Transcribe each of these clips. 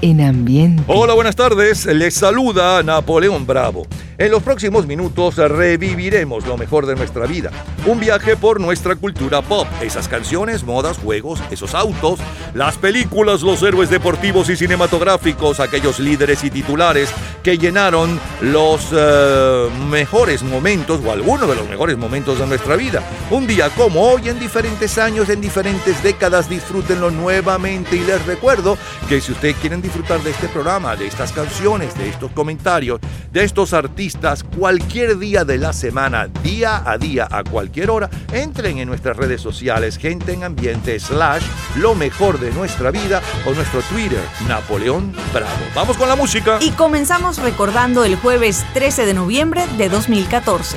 En ambiente. Hola, buenas tardes. Les saluda Napoleón Bravo. En los próximos minutos reviviremos lo mejor de nuestra vida. Un viaje por nuestra cultura pop. Esas canciones, modas, juegos, esos autos, las películas, los héroes deportivos y cinematográficos, aquellos líderes y titulares que llenaron los eh, mejores momentos o algunos de los mejores momentos de nuestra vida. Un día como hoy, en diferentes años, en diferentes décadas, disfrútenlo nuevamente y les recuerdo que si ustedes quieren disfrutar de este programa, de estas canciones, de estos comentarios, de estos artistas, cualquier día de la semana, día a día, a cualquier hora, entren en nuestras redes sociales, gente en ambiente, slash, lo mejor de nuestra vida o nuestro Twitter, Napoleón Bravo. Vamos con la música. Y comenzamos recordando el jueves 13 de noviembre de 2014.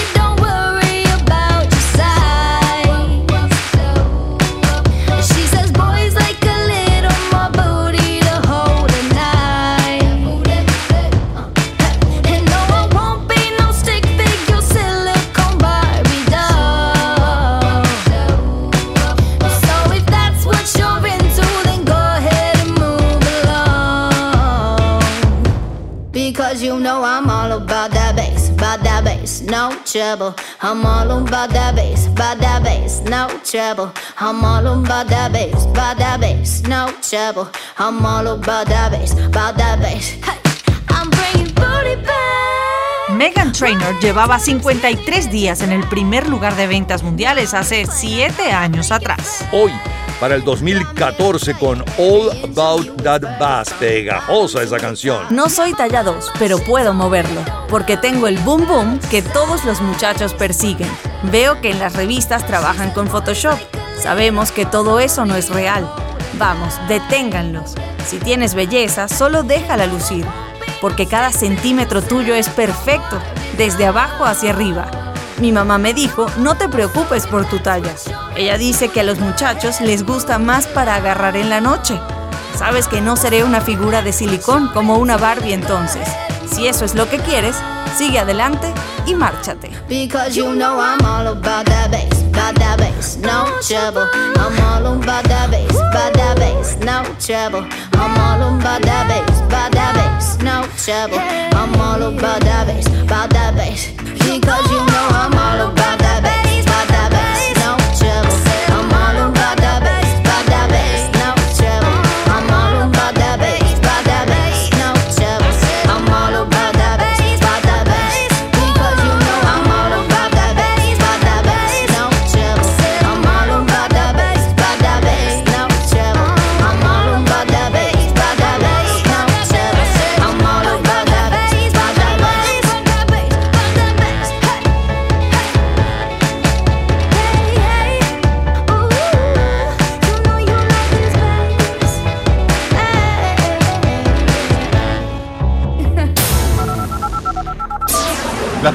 Trouble. I'm all about that bass, about that bass, no trouble. I'm all about that bass, about that bass, no trouble. I'm all about that bass, about that bass. Hey, I'm bringing booty back. Megan Trainor llevaba 53 días en el primer lugar de ventas mundiales hace 7 años atrás. Hoy para el 2014 con All About That Bass. Pegajosa esa canción. No soy talla 2, pero puedo moverlo, porque tengo el boom boom que todos los muchachos persiguen. Veo que en las revistas trabajan con Photoshop. Sabemos que todo eso no es real. Vamos, deténganlos. Si tienes belleza, solo déjala lucir, porque cada centímetro tuyo es perfecto, desde abajo hacia arriba. Mi mamá me dijo, no te preocupes por tu talla. Ella dice que a los muchachos les gusta más para agarrar en la noche. Sabes que no seré una figura de silicón como una Barbie entonces. Si eso es lo que quieres, sigue adelante y márchate. Because you know I'm all about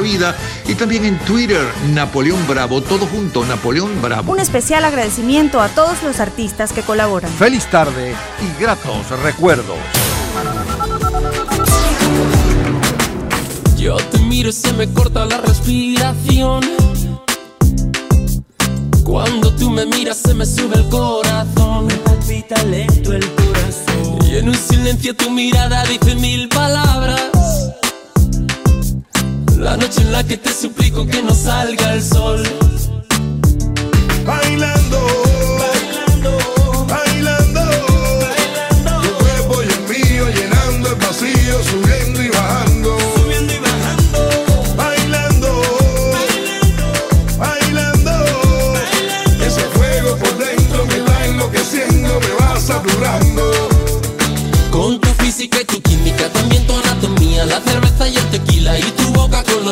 vida y también en Twitter, Napoleón Bravo, todo junto, Napoleón Bravo. Un especial agradecimiento a todos los artistas que colaboran. Feliz tarde y gratos recuerdos. Yo te miro y se me corta la respiración. Cuando tú me miras se me sube el corazón. Me palpita lento el corazón. Y en un silencio tu mirada dice mil palabras. La noche en la que te suplico que no salga el sol. Bailando,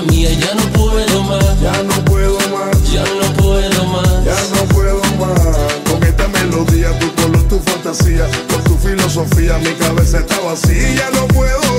boca con la mía. Ya no puedo más, Ya no puedo más, ya no puedo más. ya no puedo más. Con esta melodía, tu color, tu fantasía, con tu filosofía, mi cabeza está vacía. Ya no puedo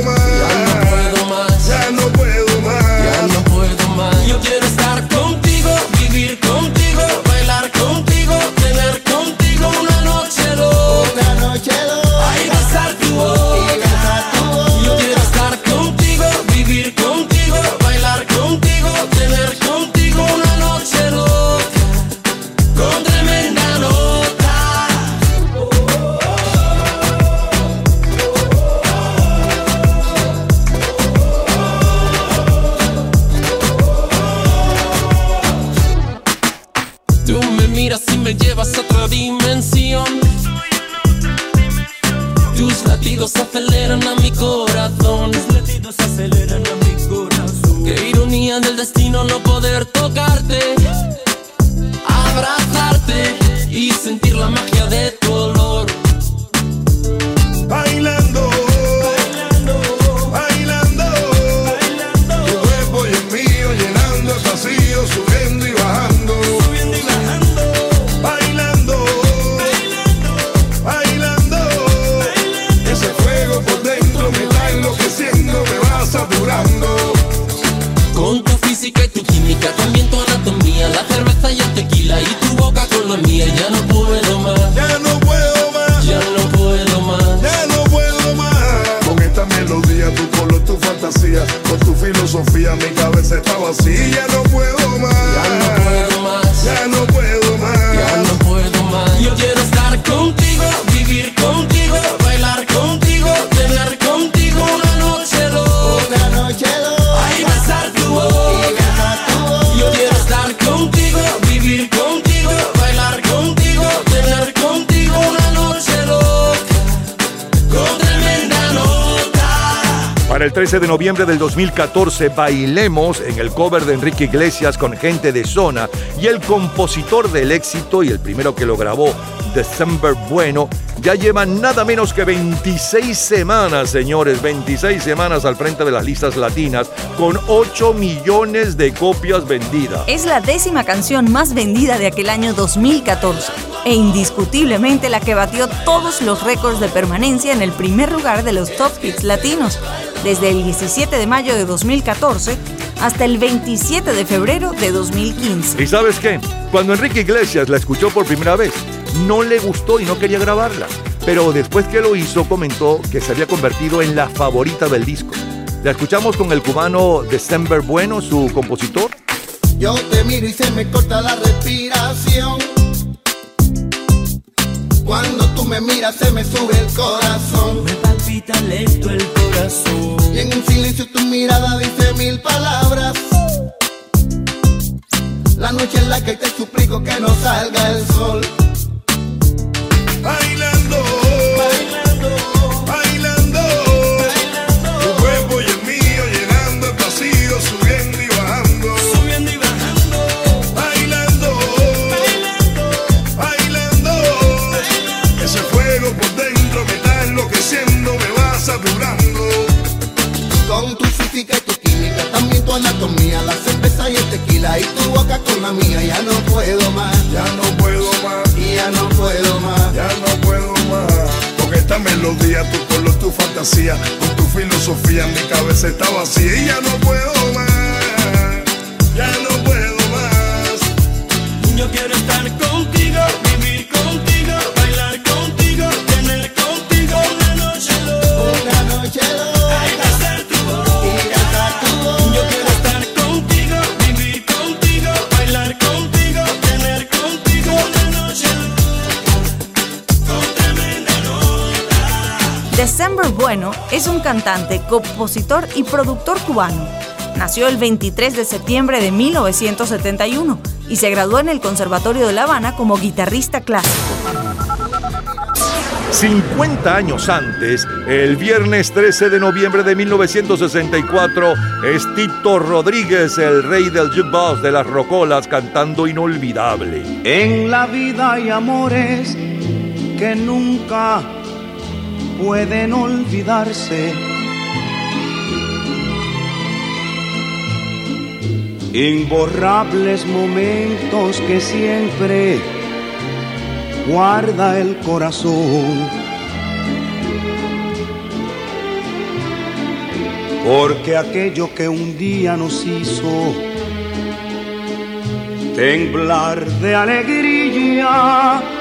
2014 bailemos en el cover de Enrique Iglesias con gente de zona y el compositor del éxito y el primero que lo grabó, December Bueno, ya lleva nada menos que 26 semanas, señores, 26 semanas al frente de las listas latinas con 8 millones de copias vendidas. Es la décima canción más vendida de aquel año 2014 e indiscutiblemente la que batió todos los récords de permanencia en el primer lugar de los top hits latinos, desde el 17 de mayo de 2014 hasta el 27 de febrero de 2015. ¿Y sabes qué? Cuando Enrique Iglesias la escuchó por primera vez, no le gustó y no quería grabarla. Pero después que lo hizo, comentó que se había convertido en la favorita del disco. La escuchamos con el cubano December Bueno, su compositor. Yo te miro y se me corta la respiración. Cuando tú me miras se me sube el corazón. Palpita lento el corazón. Y en un silencio tu mirada dice mil palabras. La noche en la que te suplico que no salga el sol. Bailando, tu anatomía, la cerveza y el tequila y tu boca con la mía. Ya no puedo más, Ya no puedo más, y ya no puedo más. ya no puedo más. Con esta melodía, tu color, tu fantasía, con tu filosofía, mi cabeza está vacía y ya no puedo más, es un cantante, compositor y productor cubano. Nació el 23 de septiembre de 1971 y se graduó en el Conservatorio de La Habana como guitarrista clásico. 50 años antes, el viernes 13 de noviembre de 1964, es Tito Rodríguez, el rey del jukebox de las rocolas, cantando Inolvidable. En la vida hay amores que nunca pueden olvidarse. Imborrables momentos que siempre guarda el corazón. Porque aquello que un día nos hizo temblar de alegría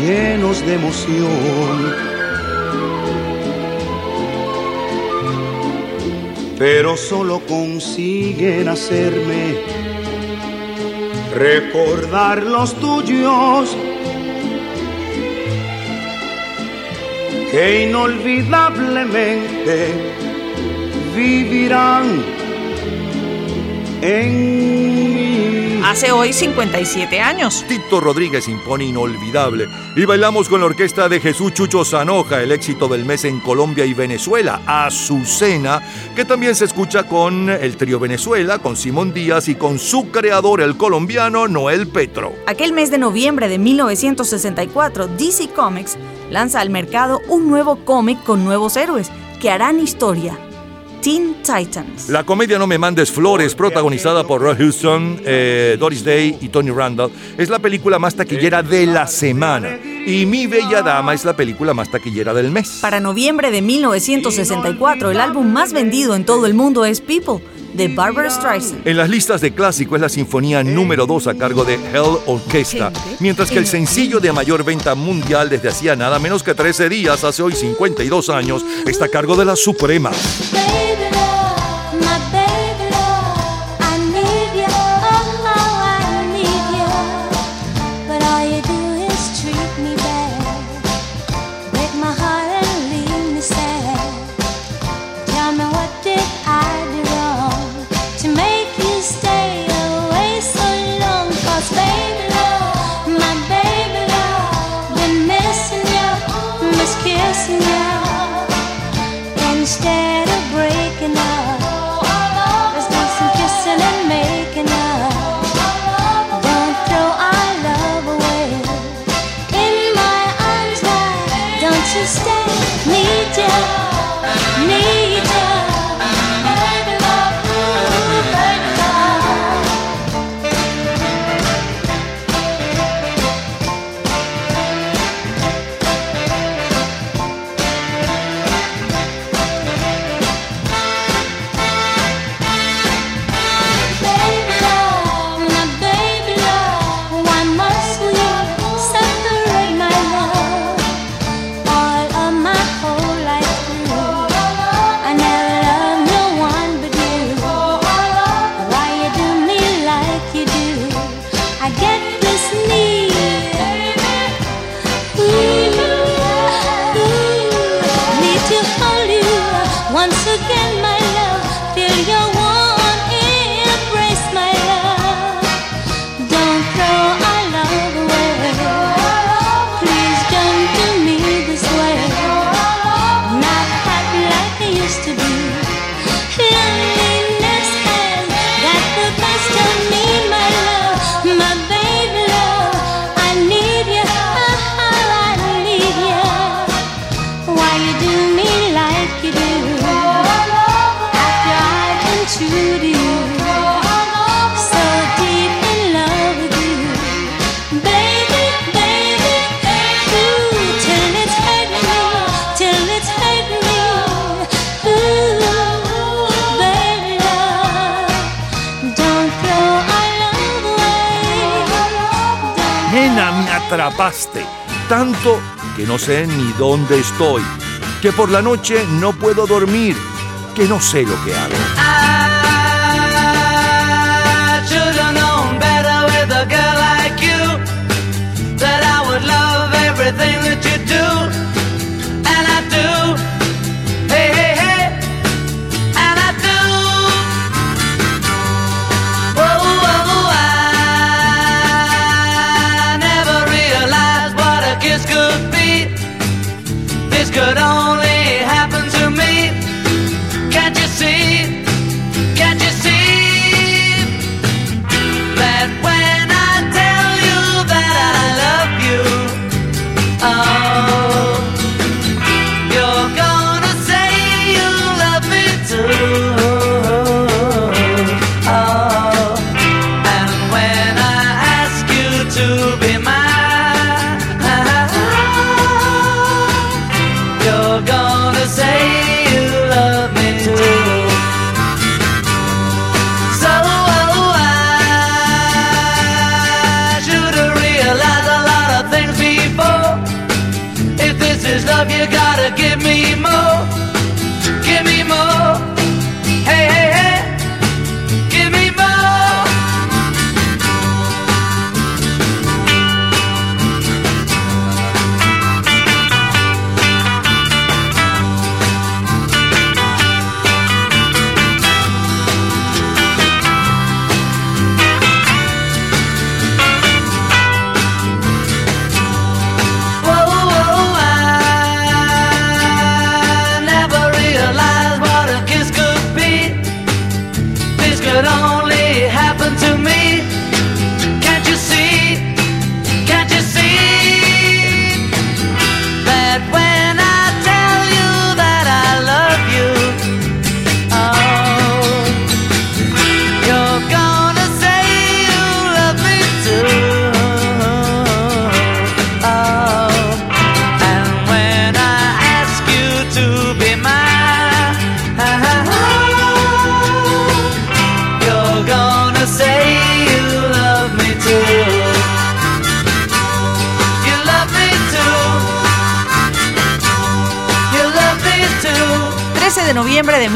llenos de emoción. Pero solo consiguen hacerme recordar los tuyos que inolvidablemente vivirán en. Hace hoy 57 años. Tito Rodríguez impone inolvidable. Y bailamos con la orquesta de Jesús Chucho Zanoja, el éxito del mes en Colombia y Venezuela, Azucena, que también se escucha con el trío Venezuela, con Simón Díaz y con su creador, el colombiano Noel Petro. Aquel mes de noviembre de 1964, DC Comics lanza al mercado un nuevo cómic con nuevos héroes que harán historia. Teen Titans. La comedia No me mandes flores, protagonizada por Roy Houston, eh, Doris Day y Tony Randall, es la película más taquillera de la semana. Y Mi Bella Dama es la película más taquillera del mes. Para noviembre de 1964, el álbum más vendido en todo el mundo es People, de Barbara Streisand. En las listas de clásico es la sinfonía número 2 a cargo de Hell Orchestra, mientras que el sencillo de mayor venta mundial desde hacía nada menos que 13 días, hace hoy 52 años, está a cargo de la Suprema. Tanto que no sé ni dónde estoy. Que por la noche no puedo dormir. Que no sé lo que hago.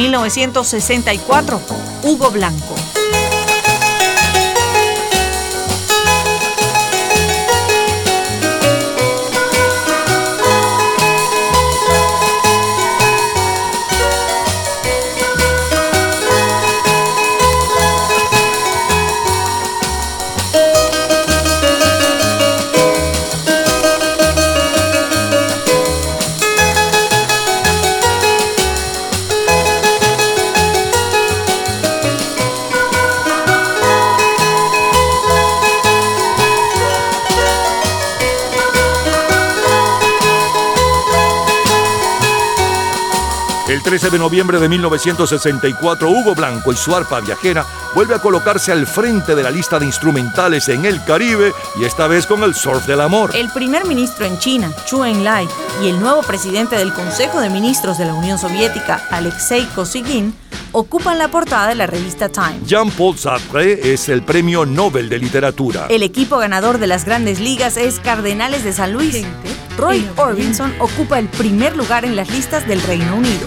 1964, Hugo Blanco. 13 de noviembre de 1964, Hugo Blanco y su arpa viajera vuelve a colocarse al frente de la lista de instrumentales en el Caribe y esta vez con el surf del amor. El primer ministro en China, Chu Enlai, y el nuevo presidente del Consejo de Ministros de la Unión Soviética, Alexei Kosygin, ocupan la portada de la revista Time. Jean-Paul Sartre es el premio Nobel de Literatura. El equipo ganador de las grandes ligas es Cardenales de San Luis. Roy Orbison ocupa el primer lugar en las listas del Reino Unido.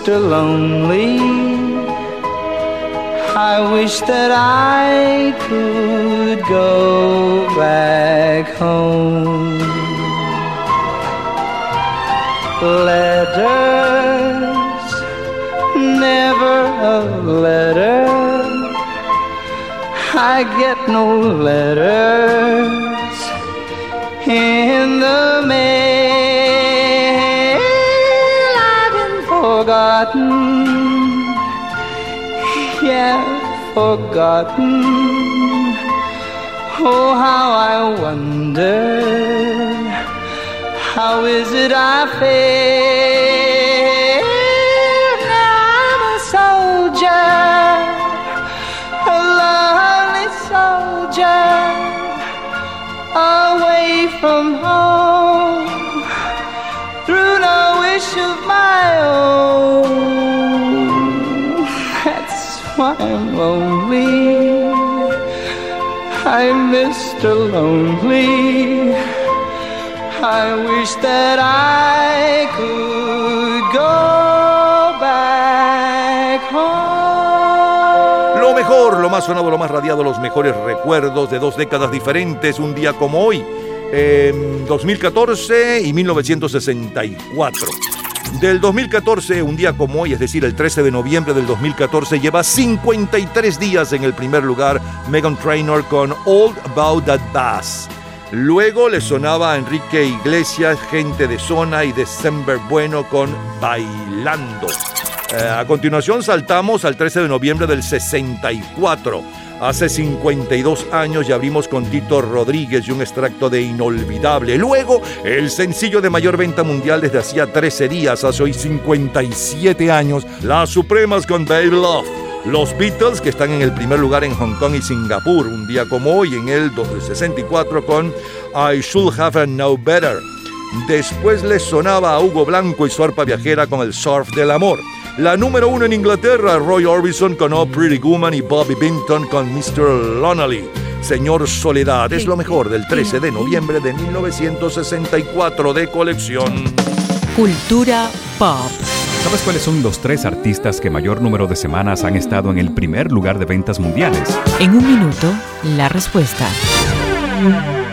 Mr. Lonely. I wish that I could go back home. Letters, never a letter. I get no letters forgotten yeah, forgotten. Oh, how I wonder. How is it I fail? I'm lonely. I'm Mr. Lonely. I wish that I could go back home. Lo mejor, lo más sonado, lo más radiado, los mejores recuerdos de dos décadas diferentes, un día como hoy, en 2014 y 1964. Del 2014, un día como hoy, es decir, el 13 de noviembre del 2014, lleva 53 días en el primer lugar Megan Trainor con All About That Bass. Luego le sonaba a Enrique Iglesias, Gente de Zona y December Bueno con Bailando. Eh, a continuación saltamos al 13 de noviembre del 64. Hace 52 años ya abrimos con Tito Rodríguez y un extracto de Inolvidable. Luego, el sencillo de mayor venta mundial desde hacía 13 días, hace hoy 57 años, Las Supremas con Baby Love. Los Beatles, que están en el primer lugar en Hong Kong y Singapur, un día como hoy, en el 64 con I Should Have Known Better. Después les sonaba a Hugo Blanco y su arpa viajera con el Surf del Amor. La número uno en Inglaterra, Roy Orbison con Oh Pretty Woman y Bobby Binton con Mr. Lonely. Señor Soledad es lo mejor del 13 de noviembre de 1964 de colección. Cultura pop. ¿Sabes cuáles son los tres artistas que mayor número de semanas han estado en el primer lugar de ventas mundiales? En un minuto, la respuesta.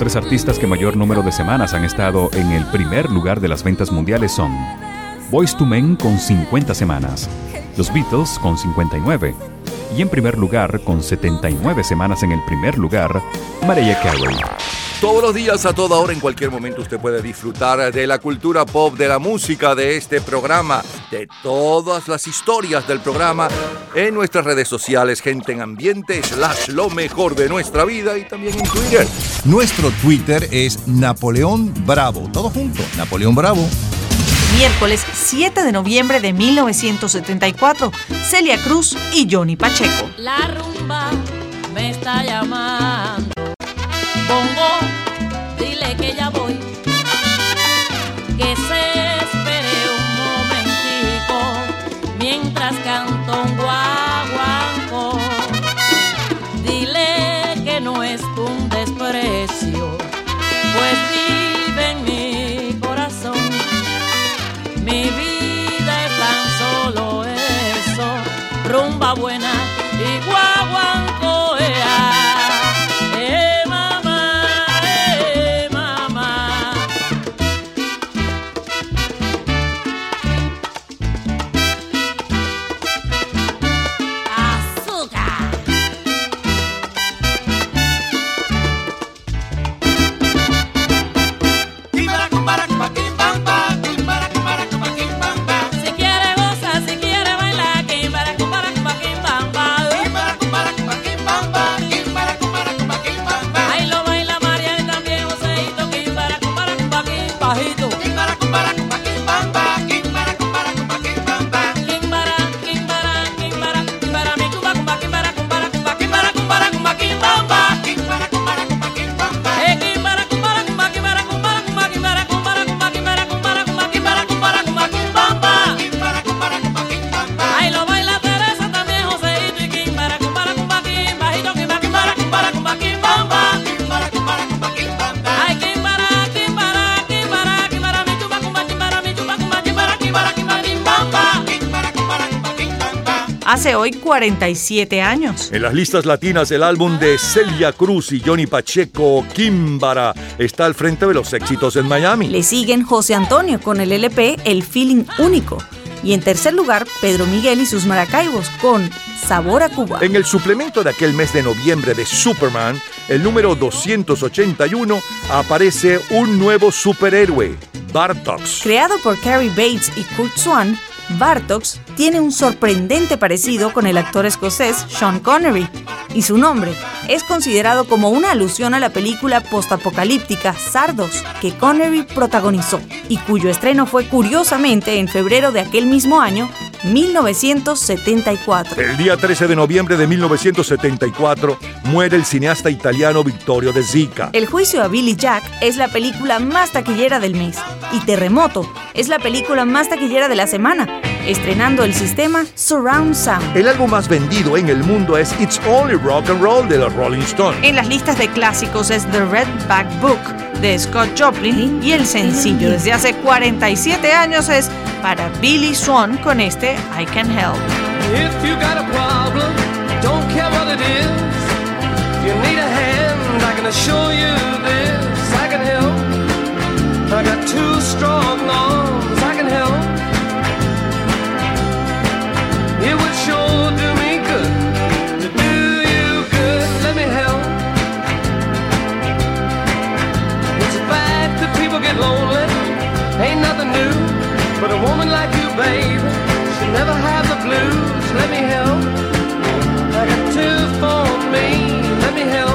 Tres artistas que mayor número de semanas han estado en el primer lugar de las ventas mundiales son Boys to Men con 50 semanas, los Beatles con 59 y en primer lugar con 79 semanas en el primer lugar, Mariah Carey. Todos los días, a toda hora, en cualquier momento, usted puede disfrutar de la cultura pop, de la música, de este programa, de todas las historias del programa en nuestras redes sociales, gente en ambiente, slash lo mejor de nuestra vida y también en Twitter. Nuestro Twitter es Napoleón Bravo. Todo junto, Napoleón Bravo. Miércoles 7 de noviembre de 1974, Celia Cruz y Johnny Pacheco. La rumba me está llamando. Bongo, dile que ya voy. Hace hoy 47 años. En las listas latinas, el álbum de Celia Cruz y Johnny Pacheco, Kimbara, está al frente de los éxitos en Miami. Le siguen José Antonio con el LP El Feeling Único. Y en tercer lugar, Pedro Miguel y sus Maracaibos con Sabor a Cuba. En el suplemento de aquel mes de noviembre de Superman, el número 281, aparece un nuevo superhéroe, Bartox. Creado por Carrie Bates y Kurt Swan, Bartox tiene un sorprendente parecido con el actor escocés Sean Connery, y su nombre es considerado como una alusión a la película postapocalíptica Sardos que Connery protagonizó, y cuyo estreno fue curiosamente en febrero de aquel mismo año, 1974. El día 13 de noviembre de 1974 muere el cineasta italiano Vittorio De Sica. El juicio a Billy Jack es la película más taquillera del mes y Terremoto es la película más taquillera de la semana, estrenando el sistema Surround Sound. El álbum más vendido en el mundo es It's Only Rock and Roll de los Rolling Stones. En las listas de clásicos es The Red Back Book de Scott Joplin y el sencillo desde hace 47 años es para Billy Swan con este I Can Help. If you got a problem, don't care what it is. If you need a hand, I can assure you this. I can help. I got two strong arms. New, but a woman like you, babe, should never have the blues. Let me help. I got two for me. Let me help.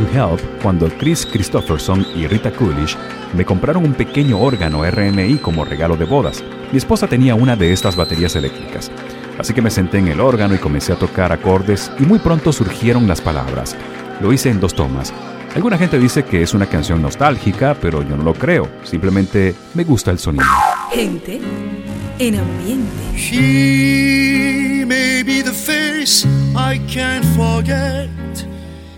Can Help cuando Chris Christopherson y Rita Coolidge me compraron un pequeño órgano RMI como regalo de bodas. Mi esposa tenía una de estas baterías eléctricas. Así que me senté en el órgano y comencé a tocar acordes y muy pronto surgieron las palabras. Lo hice en dos tomas. Alguna gente dice que es una canción nostálgica, pero yo no lo creo. Simplemente me gusta el sonido. Gente en ambiente. She may be the face I can't forget,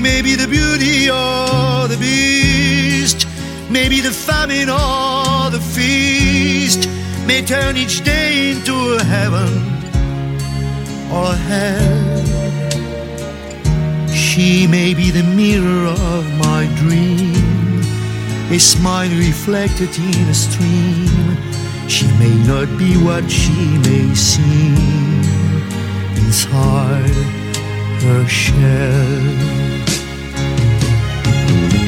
may be the beauty or the beast, maybe the famine or the feast, may turn each day into a heaven or hell. She may be the mirror of my dream, a smile reflected in a stream. She may not be what she may seem inside her shell.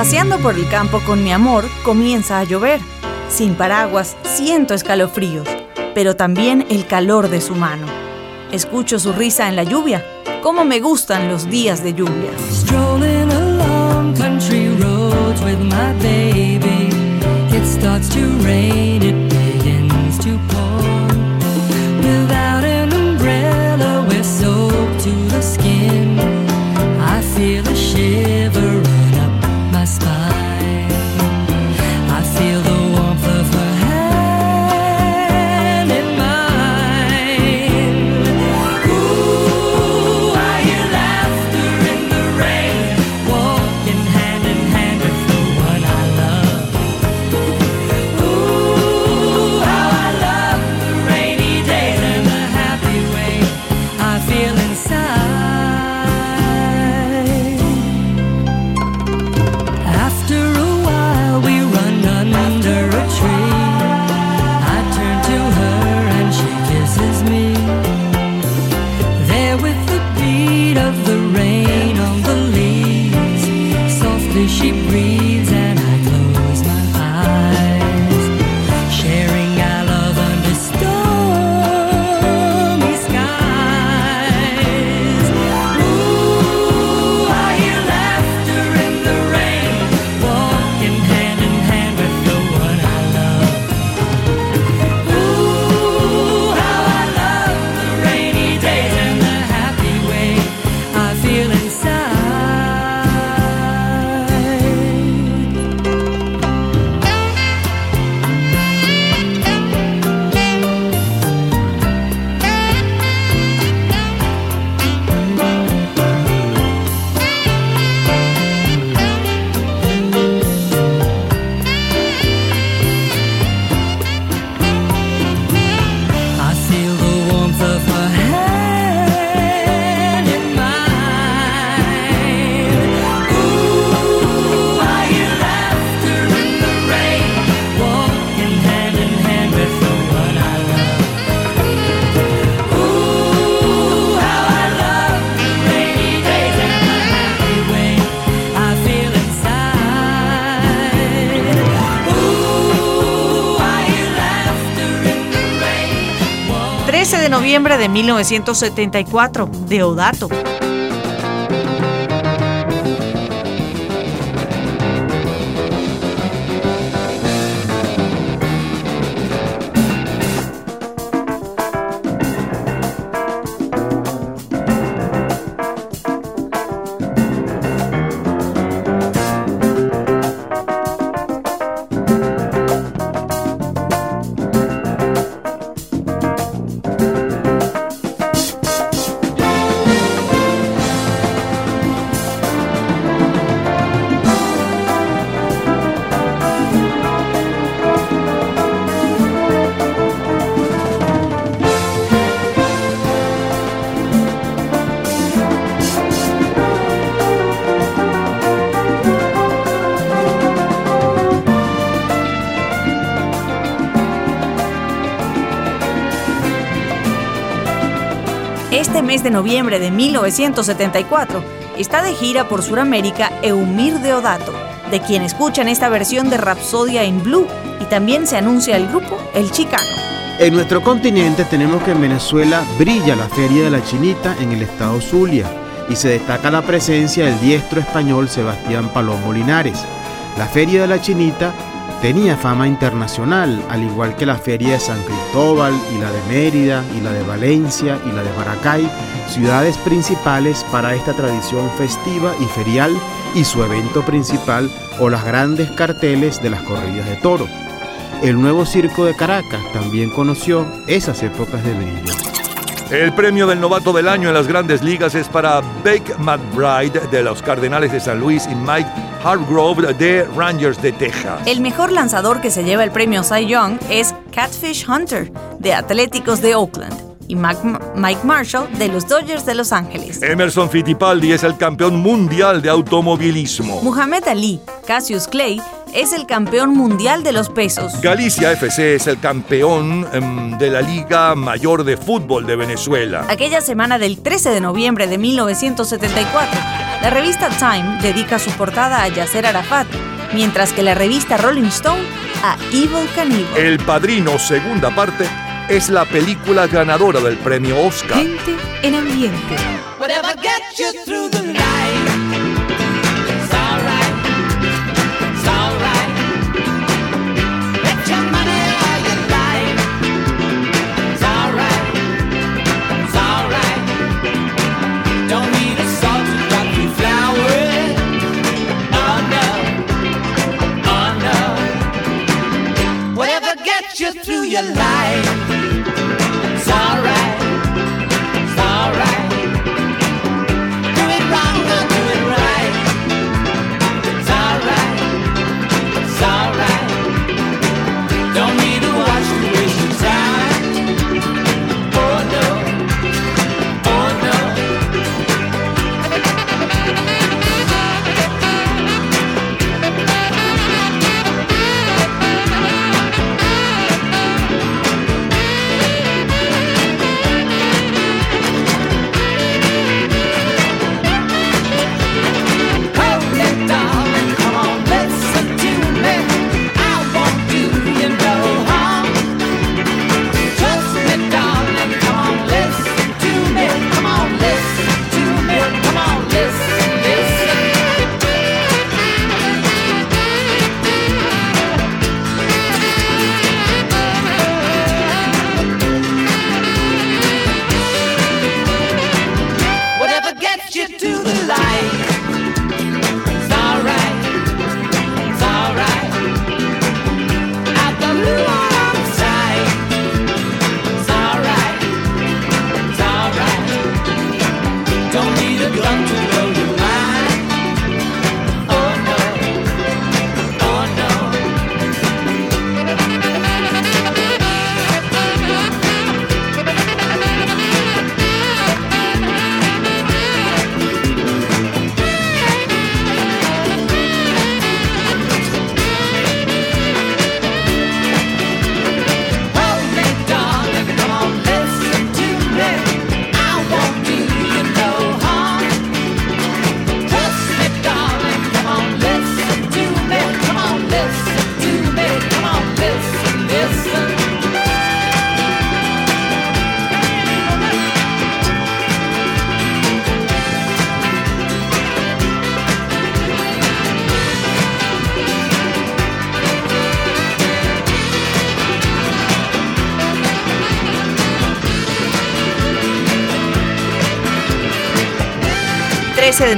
Paseando por el campo con mi amor, comienza a llover. Sin paraguas, siento escalofríos, pero también el calor de su mano. Escucho su risa en la lluvia. Cómo me gustan los días de lluvia. Strolling along country roads with my baby. It starts to rain, 1974, Deodato. Mes de noviembre de 1974 está de gira por Sudamérica Eumir Deodato, de quien escuchan esta versión de Rapsodia en Blue y también se anuncia el grupo El Chicano. En nuestro continente tenemos que en Venezuela brilla la Feria de la Chinita en el estado Zulia y se destaca la presencia del diestro español Sebastián Palomo Linares. La Feria de la Chinita tenía fama internacional, al igual que la Feria de San Cristóbal y la de Mérida y la de Valencia y la de Maracay, ciudades principales para esta tradición festiva y ferial y su evento principal o las grandes carteles de las corridas de toro. El nuevo circo de Caracas también conoció esas épocas de brillo. El premio del novato del año en las grandes ligas es para Bake McBride de los Cardenales de San Luis y Mike Hargrove de Rangers de Texas. El mejor lanzador que se lleva el premio Cy Young es Catfish Hunter de Atléticos de Oakland y Mike Marshall de los Dodgers de Los Ángeles. Emerson Fittipaldi es el campeón mundial de automovilismo. Muhammad Ali, Cassius Clay, es el campeón mundial de los pesos. Galicia FC es el campeón em, de la Liga Mayor de Fútbol de Venezuela. Aquella semana del 13 de noviembre de 1974, la revista Time dedica su portada a Yasser Arafat, mientras que la revista Rolling Stone a Evil Knievel. El Padrino, segunda parte, es la película ganadora del premio Oscar. Gente en ambiente. Whatever gets you through the night. Your life.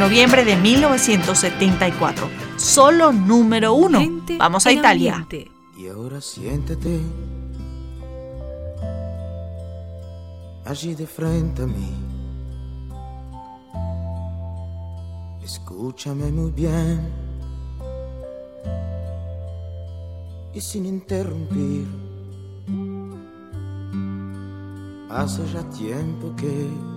Noviembre de 1974. Solo número uno. Vamos a Italia. Y ahora siéntate allí de frente a mí. Escúchame muy bien y sin interrumpir. Hace ya tiempo que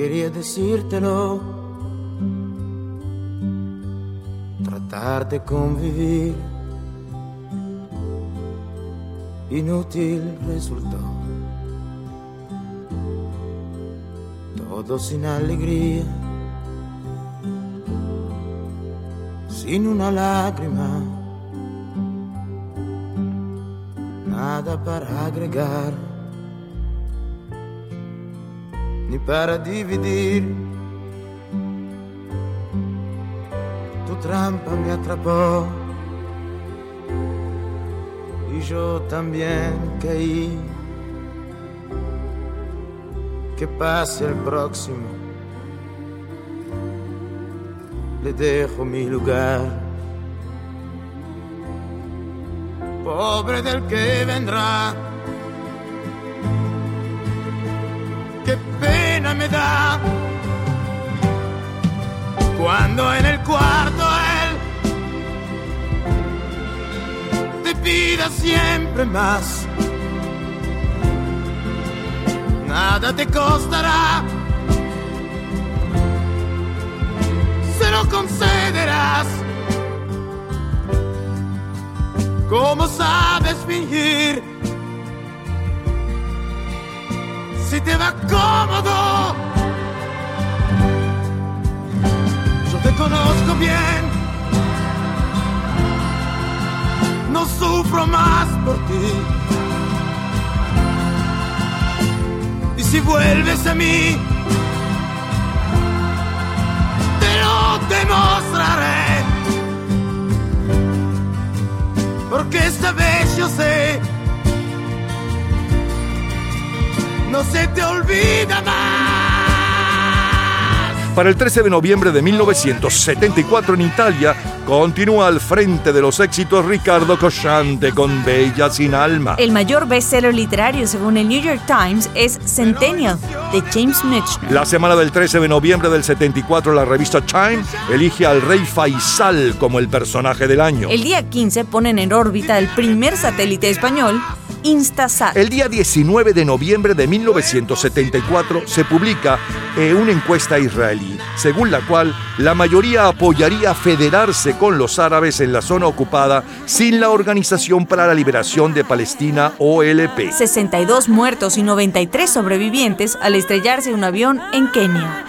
quería decírtelo, tratar de convivir, inútil resultó. Todo sin alegría, sin una lágrima, nada para agregar para dividir. Tu trampa me atrapó y yo también caí. Que pase el próximo, le dejo mi lugar. Pobre del que vendrá. Cuando en el cuarto él te pida siempre más. Nada te costará, se lo concederás. ¿Cómo sabes fingir? Si te va cómodo. Yo te conozco bien, no sufro más por ti. Y si vuelves a mí, te lo demostraré. Porque esta vez yo sé no se te olvida más. Para el 13 de noviembre de 1974 en Italia, continúa al frente de los éxitos Ricardo Cosciante con Bella sin alma. El mayor bestseller literario según el New York Times es Centennial de James Michener. La semana del 13 de noviembre del 74 la revista Time elige al rey Faisal como el personaje del año. El día 15 ponen en órbita el primer satélite español Instasat. El día 19 de noviembre de 1974 se publica eh, una encuesta israelí, según la cual la mayoría apoyaría federarse con los árabes en la zona ocupada sin la Organización para la Liberación de Palestina, OLP. 62 muertos y 93 sobrevivientes al estrellarse un avión en Kenia.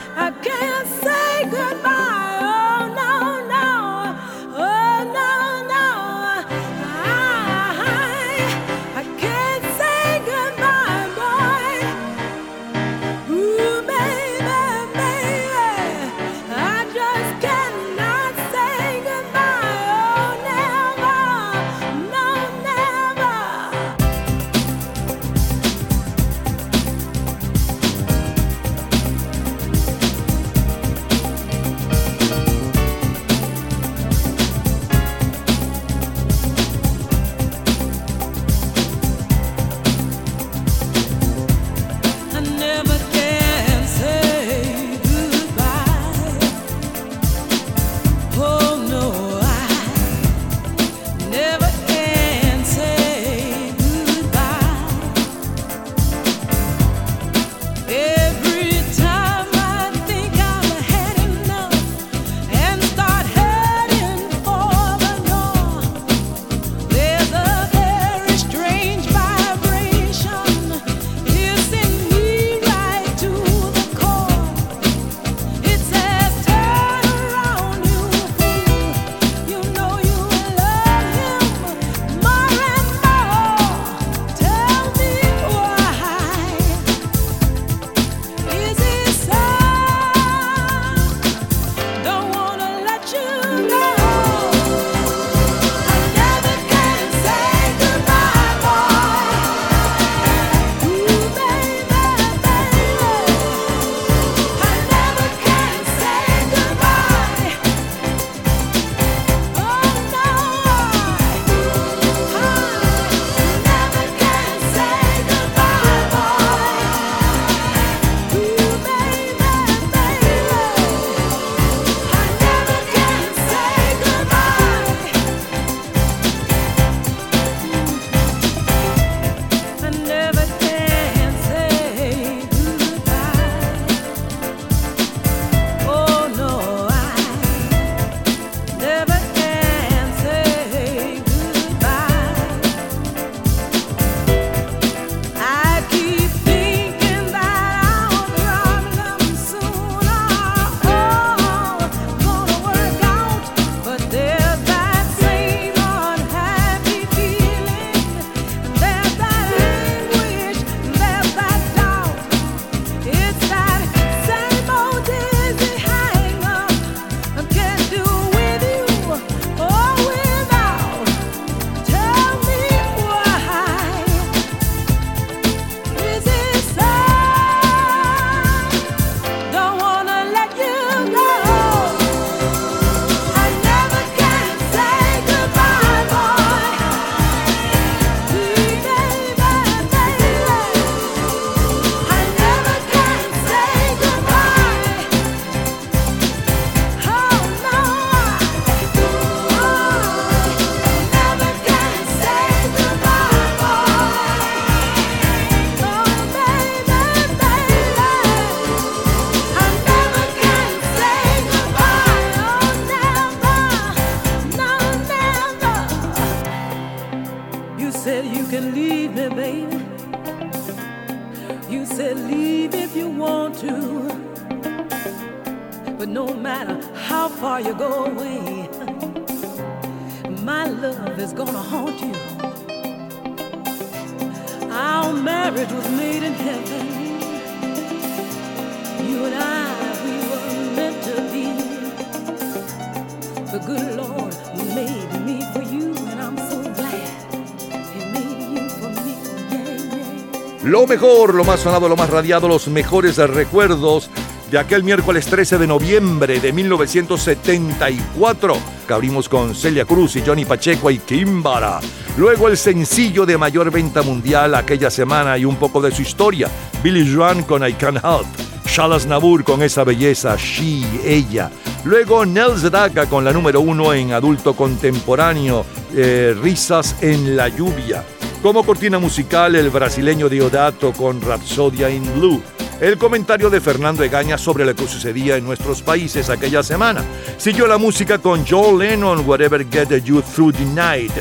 Mejor, lo más sonado, lo más radiado, los mejores recuerdos de aquel miércoles 13 de noviembre de 1974, que abrimos con Celia Cruz y Johnny Pacheco y Kimbara. Luego el sencillo de mayor venta mundial aquella semana y un poco de su historia, Billy Joan con I Can't Help, Shalas Nabur con esa belleza, She, ella. Luego Nels Daca con la número uno en adulto contemporáneo, eh, Risas en la lluvia. Como cortina musical, el brasileño Diodato con Rapsodia in Blue. El comentario de Fernando Egaña sobre lo que sucedía en nuestros países aquella semana. Siguió la música con Joe Lennon, Whatever Get You Through the Night.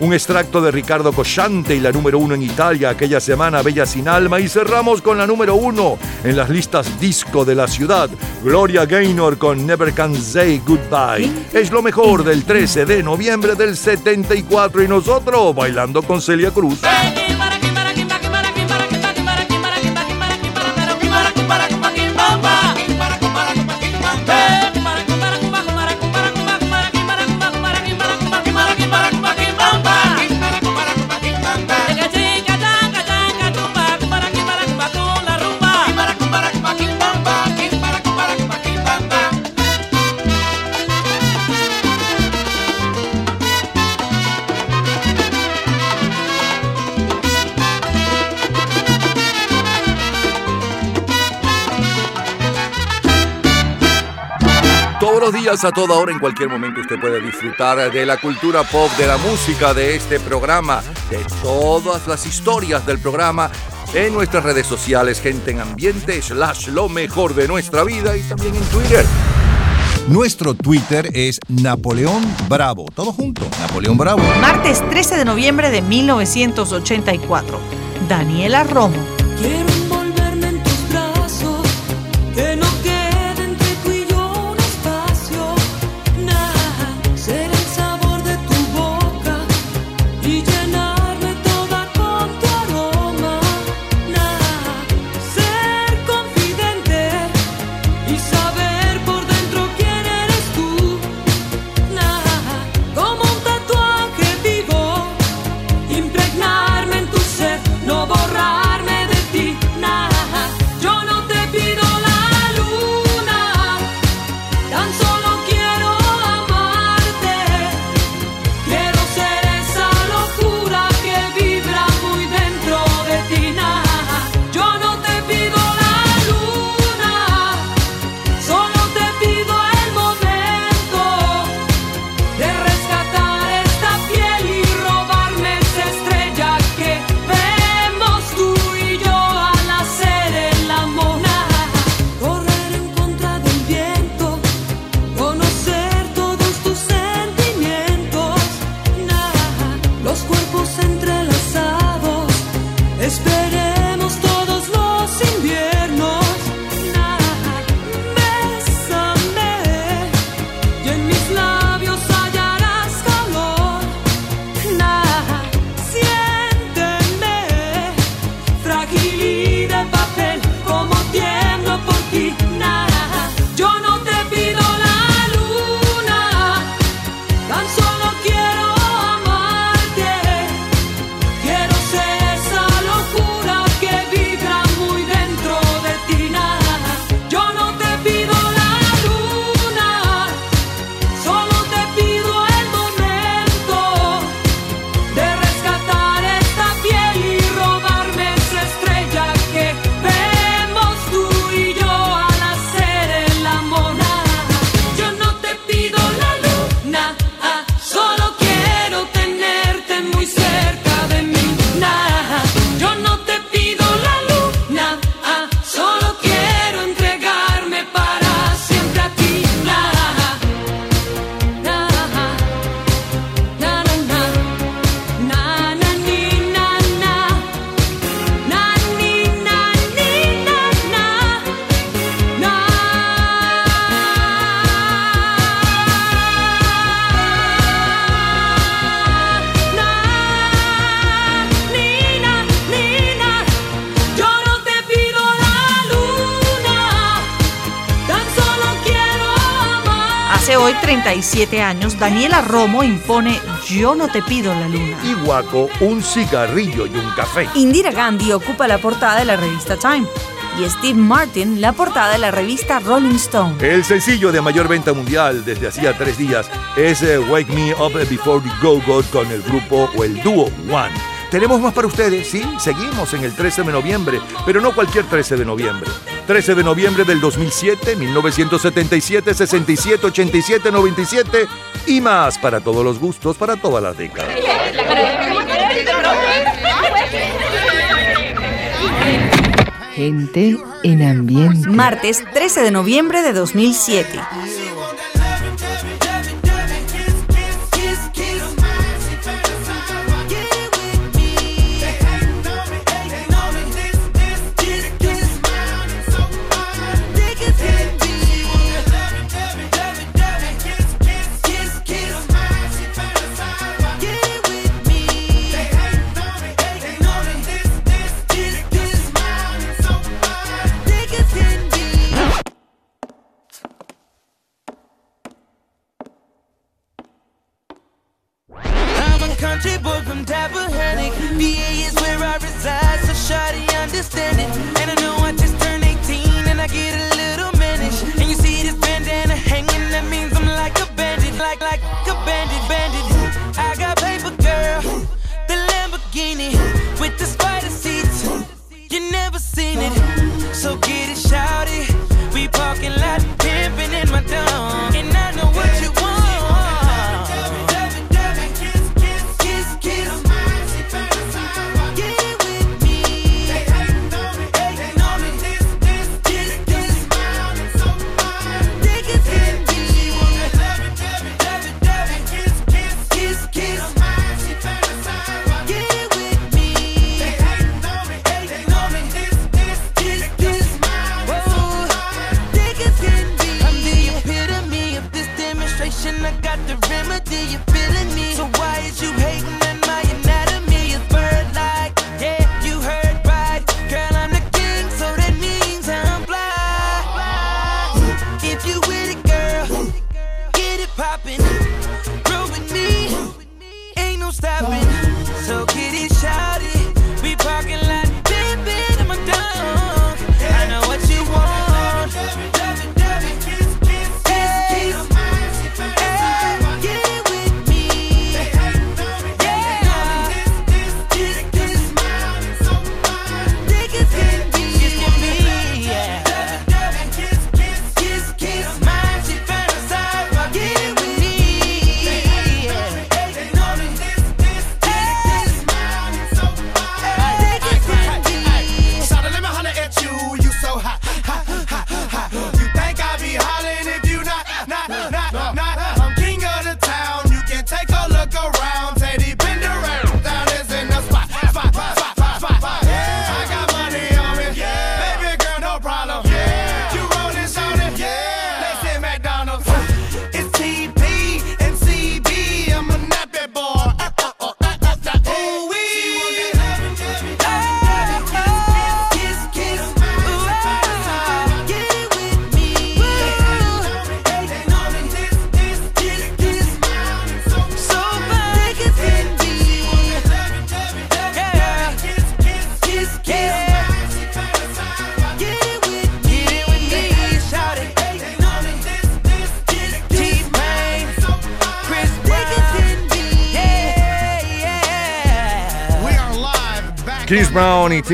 Un extracto de Ricardo Cosciante y la número uno en Italia aquella semana, Bella sin Alma. Y cerramos con la número uno en las listas disco de la ciudad, Gloria Gaynor con Never Can Say Goodbye. Es lo mejor del 13 de noviembre del 74 y nosotros bailando con Celia Cruz. Días, a toda hora, en cualquier momento, usted puede disfrutar de la cultura pop, de la música, de este programa, de todas las historias del programa en nuestras redes sociales, gente en ambiente, slash lo mejor de nuestra vida y también en Twitter. Nuestro Twitter es Napoleón Bravo. Todo junto, Napoleón Bravo. Martes 13 de noviembre de 1984. Daniela Romo. 37 años, Daniela Romo impone Yo no te pido la luna. Y Guaco, un cigarrillo y un café. Indira Gandhi ocupa la portada de la revista Time. Y Steve Martin la portada de la revista Rolling Stone. El sencillo de mayor venta mundial desde hacía tres días es eh, Wake Me Up Before You Go Go con el grupo o el dúo One. Tenemos más para ustedes, sí, seguimos en el 13 de noviembre, pero no cualquier 13 de noviembre. 13 de noviembre del 2007, 1977, 67, 87, 97 y más para todos los gustos, para todas las décadas. Gente en ambiente. Martes 13 de noviembre de 2007.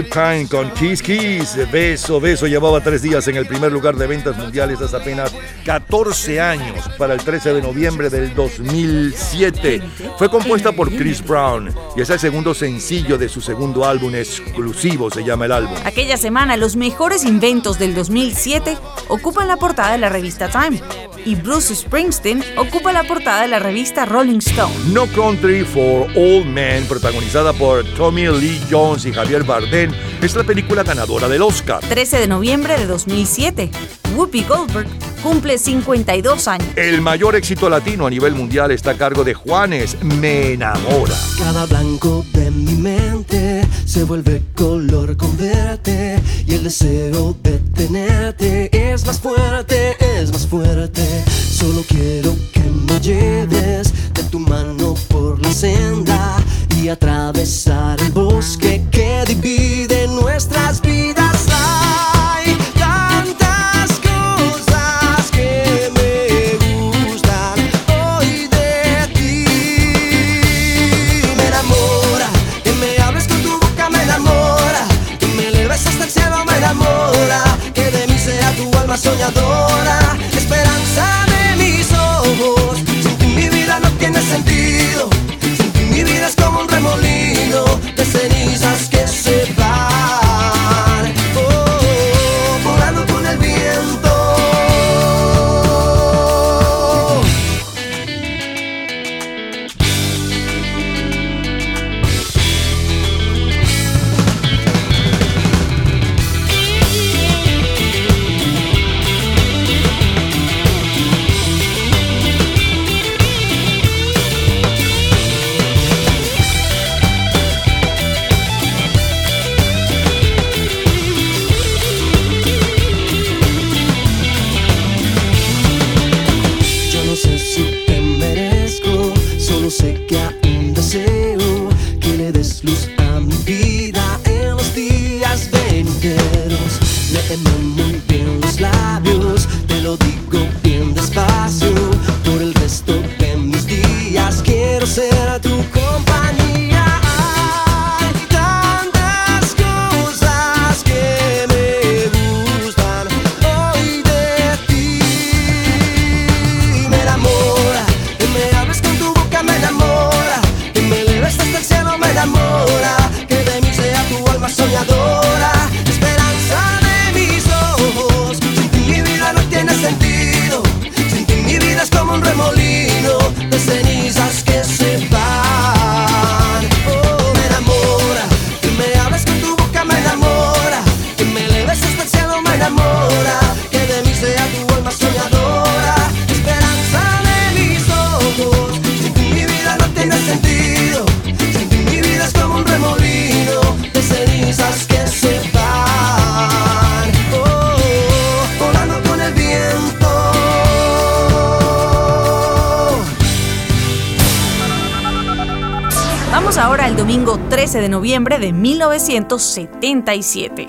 Kine con Kiss Kiss. Beso, beso. Llevaba tres días en el primer lugar de ventas mundiales hace apenas 14 años para el 13 de noviembre del 2007. Fue compuesta por Chris Brown y es el segundo sencillo de su segundo álbum exclusivo, se llama el álbum. Aquella semana, los mejores inventos del 2007 ocupan la portada de la revista Time y Bruce Springsteen ocupa la portada de la revista Rolling Stone. No Country for Old Men, protagonizada por Tommy Lee Jones y Javier Bardem, es la película ganadora del Oscar. 13 de noviembre de 2007. Whoopi Goldberg cumple 52 años. El mayor éxito latino a nivel mundial está a cargo de Juanes, Me enamora. Cada blanco de mi mente se vuelve color con verte y el deseo de tenerte es más fuerte, es más fuerte. Solo quiero que me lleves de tu mano por la senda y atravesar el bosque 13 de noviembre de 1977.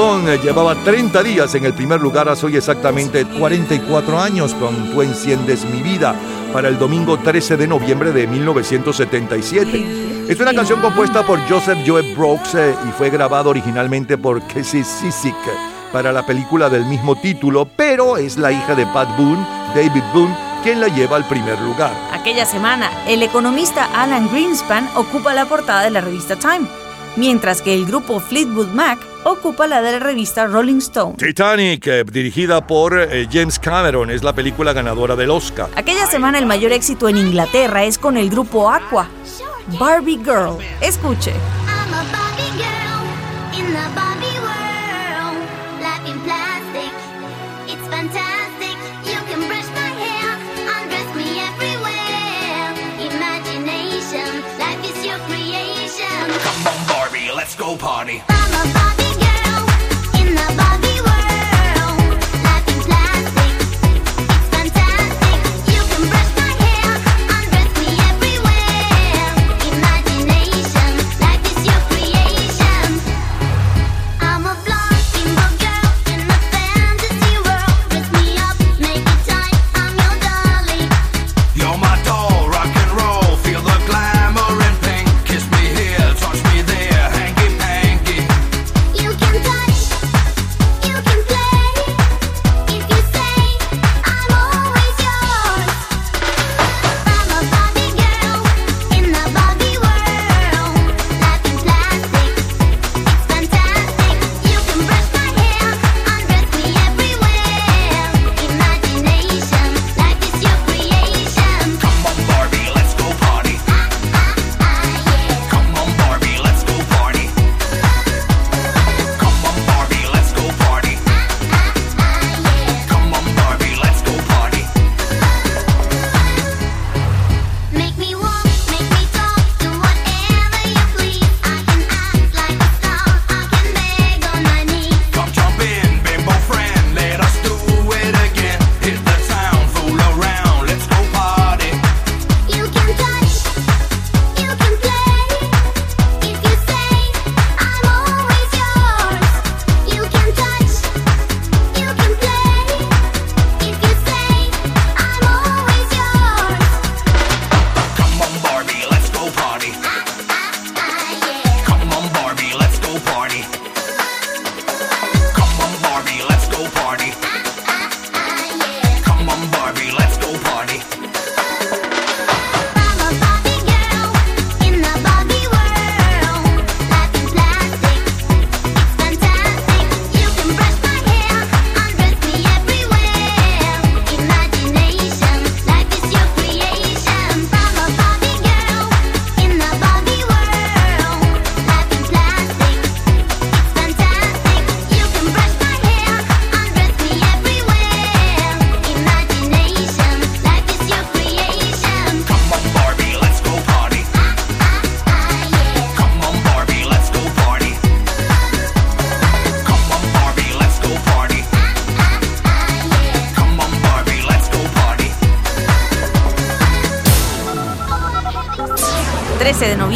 Llevaba 30 días en el primer lugar hace hoy exactamente 44 años con Tú enciendes mi vida para el domingo 13 de noviembre de 1977. Es una canción compuesta por Joseph Joe Brooks eh, y fue grabada originalmente por Casey Sisik para la película del mismo título, pero es la hija de Pat Boone, David Boone, quien la lleva al primer lugar. Aquella semana, el economista Alan Greenspan ocupa la portada de la revista Time, mientras que el grupo Fleetwood Mac ocupa la de la revista Rolling Stone. Titanic, eh, dirigida por eh, James Cameron, es la película ganadora del Oscar. Aquella semana el mayor éxito en Inglaterra es con el grupo Aqua, Barbie Girl. Escuche.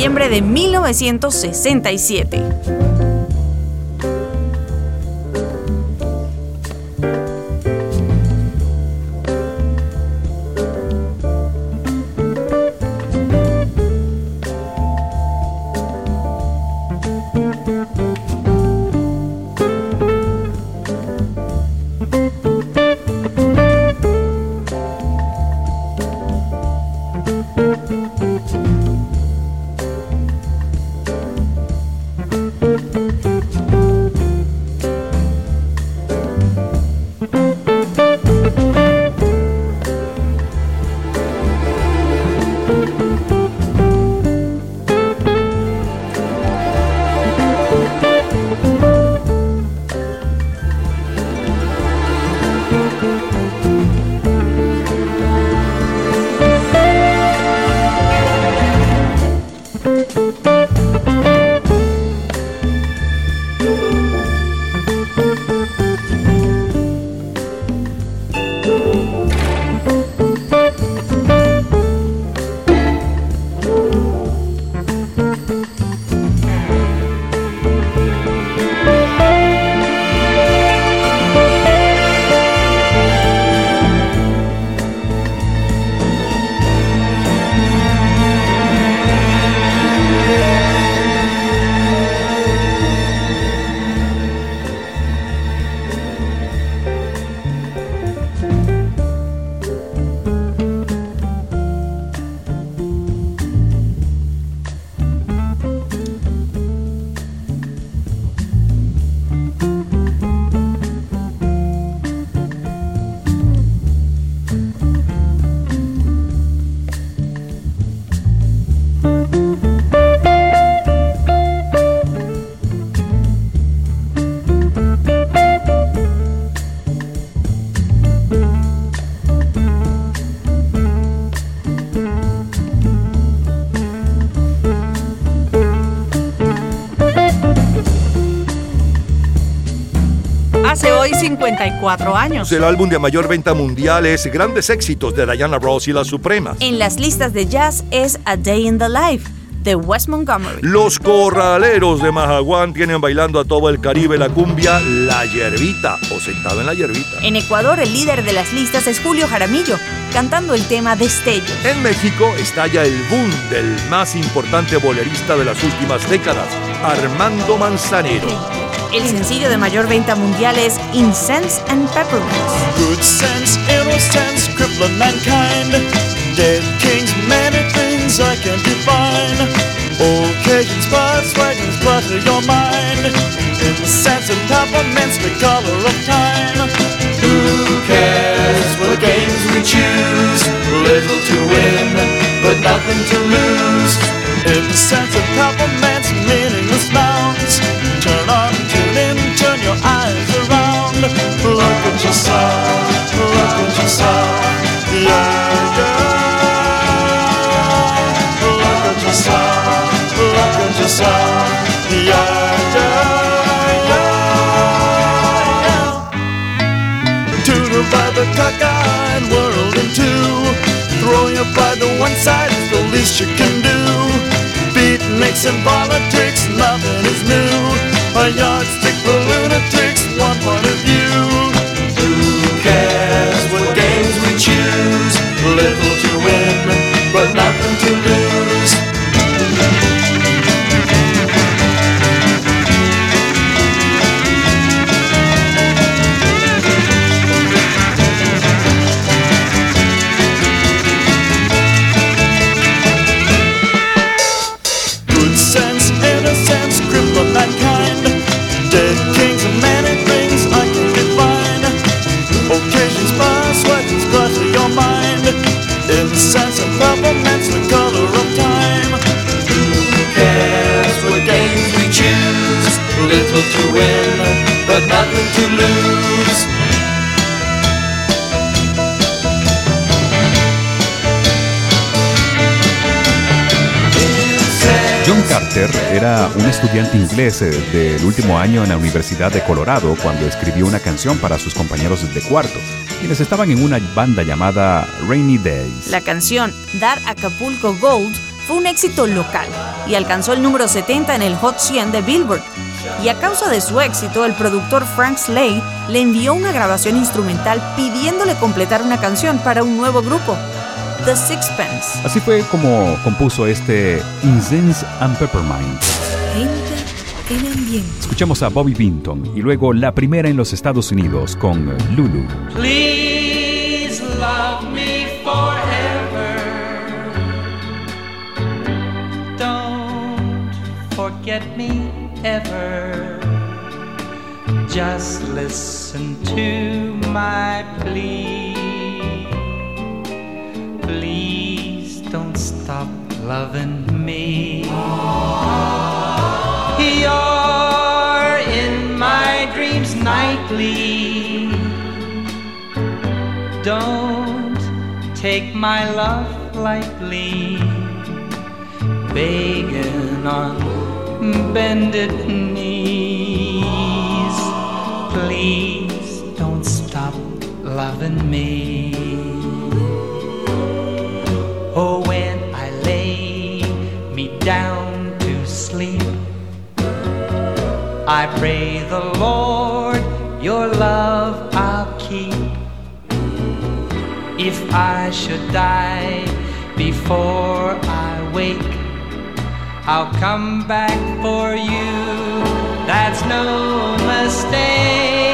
noviembre de 1967. 54 años. El álbum de mayor venta mundial es Grandes éxitos de Diana Ross y las Supremas. En las listas de jazz es A Day in the Life de Wes Montgomery. Los corraleros de Mahaguán tienen bailando a todo el Caribe la cumbia La Yerbita o Sentado en la Yerbita. En Ecuador el líder de las listas es Julio Jaramillo, cantando el tema Destello. En México estalla el boom del más importante bolerista de las últimas décadas, Armando Manzanero. El sencillo de mayor venta mundial es Incense and Peppermints. Good sense, crippling mankind. Dead kings, many things I can define. Occasions, your mind. In the sense of peppermints, the color of time. Who cares what games we choose? Little to win, but nothing to lose. In the sense one side is the least you can do. Beatniks and politics, nothing is new. A yardstick for lunatics, one point of view. Little to win, but nothing to lose. John Carter era un estudiante inglés eh, del último año en la Universidad de Colorado cuando escribió una canción para sus compañeros de cuarto, quienes estaban en una banda llamada Rainy Days. La canción Dar Acapulco Gold fue un éxito local y alcanzó el número 70 en el Hot 100 de Billboard. Y a causa de su éxito, el productor Frank Slade le envió una grabación instrumental pidiéndole completar una canción para un nuevo grupo, The Sixpence. Así fue como compuso este Incense and Peppermint. Gente en ambiente. Escuchamos a Bobby Vinton y luego la primera en los Estados Unidos con Lulu. Please love me forever. Don't forget me ever. Just listen to my plea. Please don't stop loving me. You're in my dreams nightly. Don't take my love lightly. Begging on bended knees. Please don't stop loving me. Oh, when I lay me down to sleep, I pray the Lord your love I'll keep. If I should die before I wake, I'll come back for you. That's no mistake.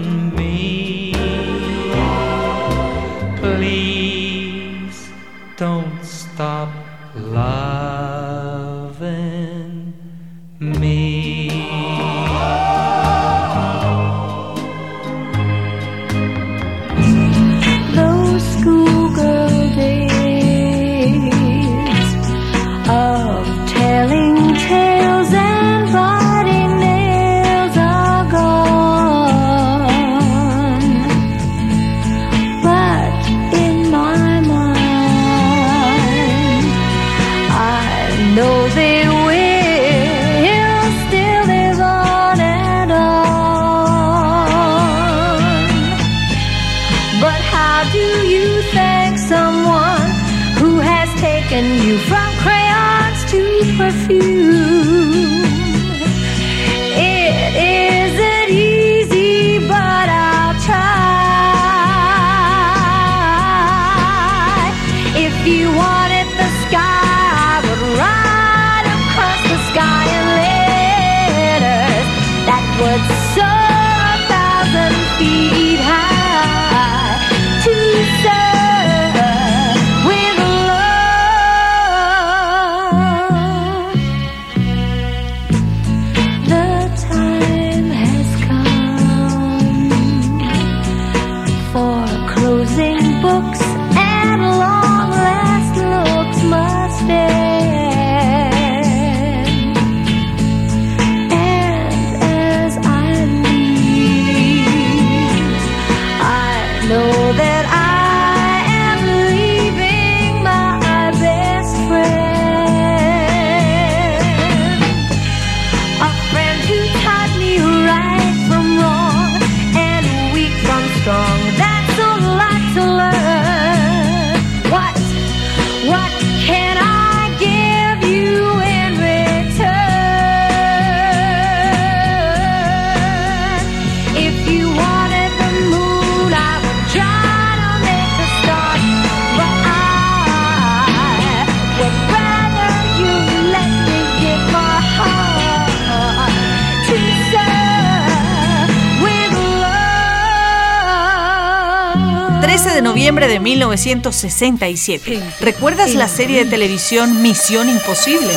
1967. ¿Recuerdas la serie de televisión Misión Imposible?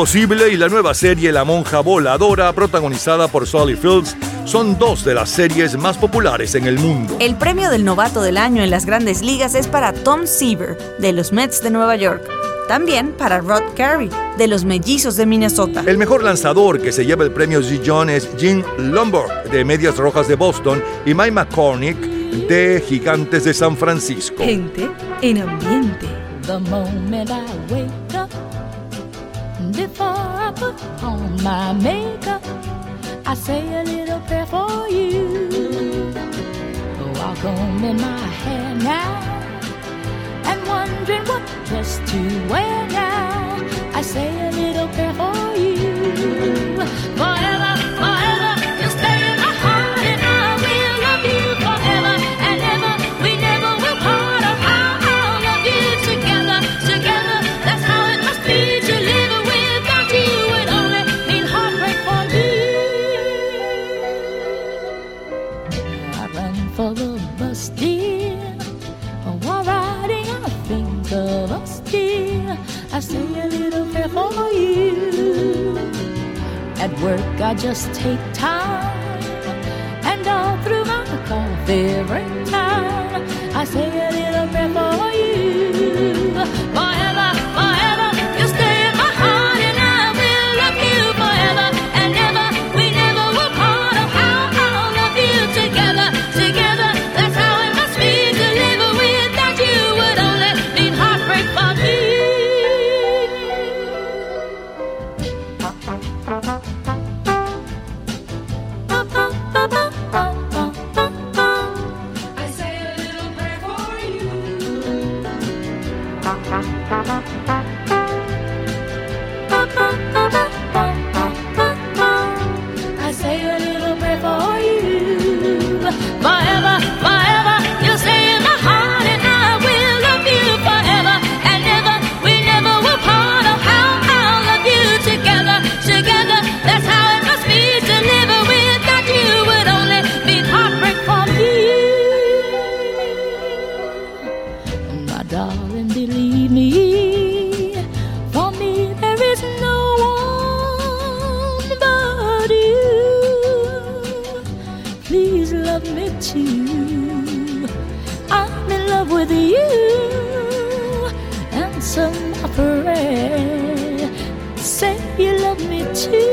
Imposible y la nueva serie La Monja Voladora, protagonizada por Sally Fields, son dos de las series más populares en el mundo. El premio del novato del año en las grandes ligas es para Tom Seaver, de los Mets de Nueva York. También para Rod Carey, de los Mellizos de Minnesota. El mejor lanzador que se lleva el premio G. John es Jim Lombard, de Medias Rojas de Boston, y Mike McCormick, de Gigantes de San Francisco. Gente en ambiente. The moment I wake before I put on my makeup, I say a little prayer for you. While combing my hair now, and wondering what dress to wear now, I say a little prayer for you. Forever, work, I just take time. And all through my coffee every time, I say a little prayer for you. to you. I'm in love with you, and some I. Say you love me too.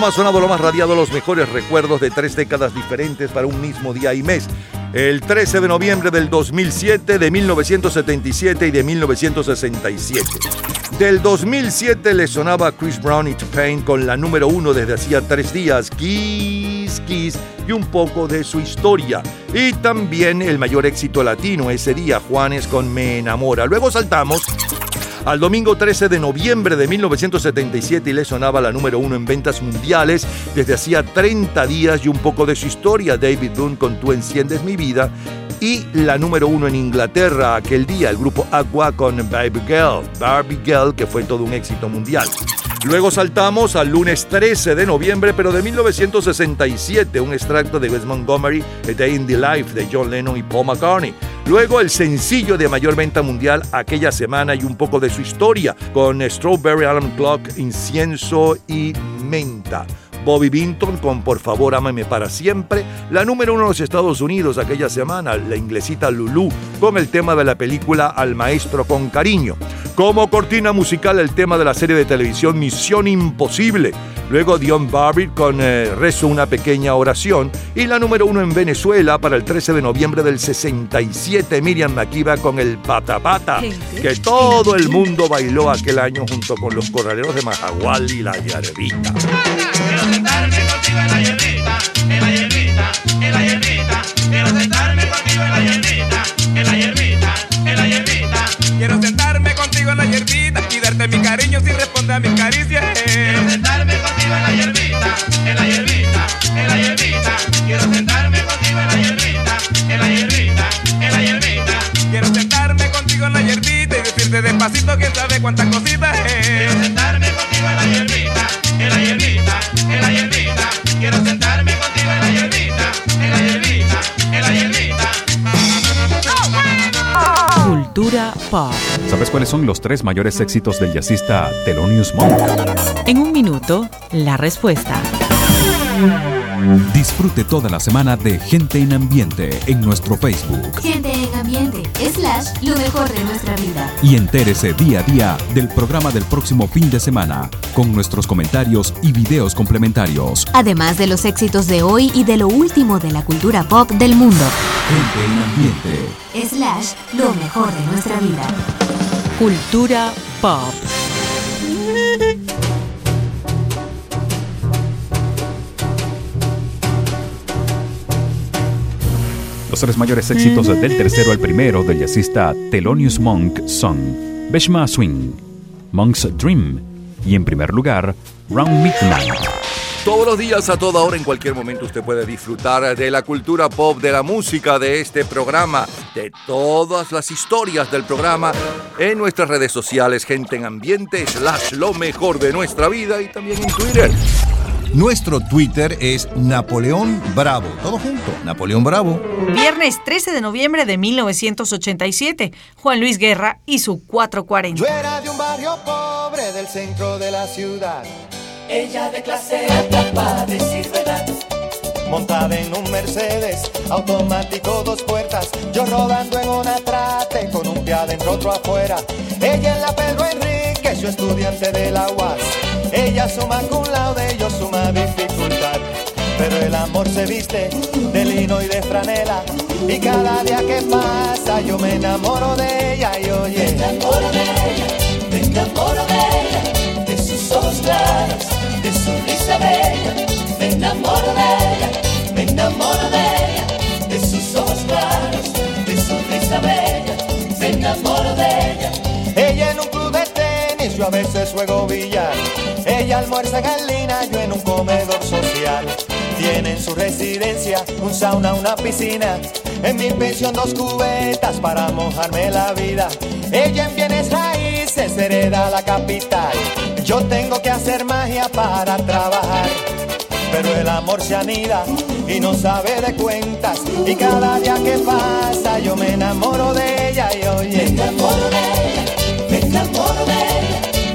más sonado, lo más radiado, los mejores recuerdos de tres décadas diferentes para un mismo día y mes. El 13 de noviembre del 2007, de 1977 y de 1967. Del 2007 le sonaba Chris Brown It's Pain con la número uno desde hacía tres días, Kiss Kiss, y un poco de su historia. Y también el mayor éxito latino ese día, Juanes con Me Enamora. Luego saltamos al domingo 13 de noviembre de 1977 y le sonaba la número uno en ventas mundiales desde hacía 30 días y un poco de su historia, David Dunn con Tú enciendes mi vida y la número uno en Inglaterra aquel día, el grupo Aqua con Baby Girl, Barbie Girl, que fue todo un éxito mundial. Luego saltamos al lunes 13 de noviembre, pero de 1967, un extracto de Wes Montgomery, A Day in the Life de John Lennon y Paul McCartney. Luego el sencillo de mayor venta mundial aquella semana y un poco de su historia, con Strawberry Alarm Clock, Incienso y Menta. Bobby Binton con Por favor ámame para siempre, la número uno en los Estados Unidos aquella semana, la inglesita Lulu, con el tema de la película Al Maestro con Cariño. Como cortina musical el tema de la serie de televisión Misión Imposible. Luego Dion Barbie con eh, Rezo una pequeña oración. Y la número uno en Venezuela para el 13 de noviembre del 67, Miriam Makiba con el Pata Pata, que todo el mundo bailó aquel año junto con los corraleros de Majagual y la Yarevita. Quiero sentarme contigo en la hierbita y darte mi cariño sin responder a mis caricias. Quiero sentarme contigo en la hierbita, en la hierbita, en la hierbita. Quiero sentarme contigo en la hierbita, en la hierbita, en la hierbita. Quiero sentarme contigo en la hierbita y decirte despacito quién sabe cuántas cositas ¿Sabes cuáles son los tres mayores éxitos del jazzista Thelonious Monk? En un minuto, la respuesta. Disfrute toda la semana de Gente en Ambiente en nuestro Facebook Gente en ambiente, slash, lo mejor de nuestra vida. y entérese día a día del programa del próximo fin de semana con nuestros comentarios y videos complementarios. Además de los éxitos de hoy y de lo último de la cultura pop del mundo. Gente en Ambiente. Slash, lo mejor de nuestra vida. Cultura pop. Los tres mayores éxitos del tercero al primero del jazzista Thelonious Monk son Beshma Swing, Monk's Dream y en primer lugar Round Midnight. Todos los días, a toda hora, en cualquier momento, usted puede disfrutar de la cultura pop, de la música, de este programa, de todas las historias del programa en nuestras redes sociales, gente en ambiente, slash lo mejor de nuestra vida y también en Twitter. Nuestro Twitter es Napoleón Bravo. Todo junto, Napoleón Bravo. Viernes 13 de noviembre de 1987, Juan Luis Guerra y su 440. Yo era de un barrio pobre del centro de la ciudad. Ella de clase alta para decir verdad. Montada en un Mercedes, automático dos puertas. Yo rodando en una trate con un pie adentro, otro afuera. Ella en la Pedro Enrique, su estudiante de la UAS. Ella suma cum laude, yo suma dificultad. Pero el amor se viste de lino y de franela. Y cada día que pasa yo me enamoro de ella y oye. Me enamoro de ella, me enamoro de ella, de sus ojos claros, bella. Me enamoro de ella, me enamoro de ella, de sus ojos claros, de su risa bella. Me enamoro de ella. Ella en un club de tenis, yo a veces juego billar. Ella almuerza en Galina, yo en un comedor social. Tiene en su residencia un sauna, una piscina. En mi pensión dos cubetas para mojarme la vida. Ella en bienes raíces hereda la capital. Yo tengo que hacer magia para trabajar. Pero el amor se anida y no sabe de cuentas. Y cada día que pasa yo me enamoro de ella y oye. Me enamoro de me enamoro de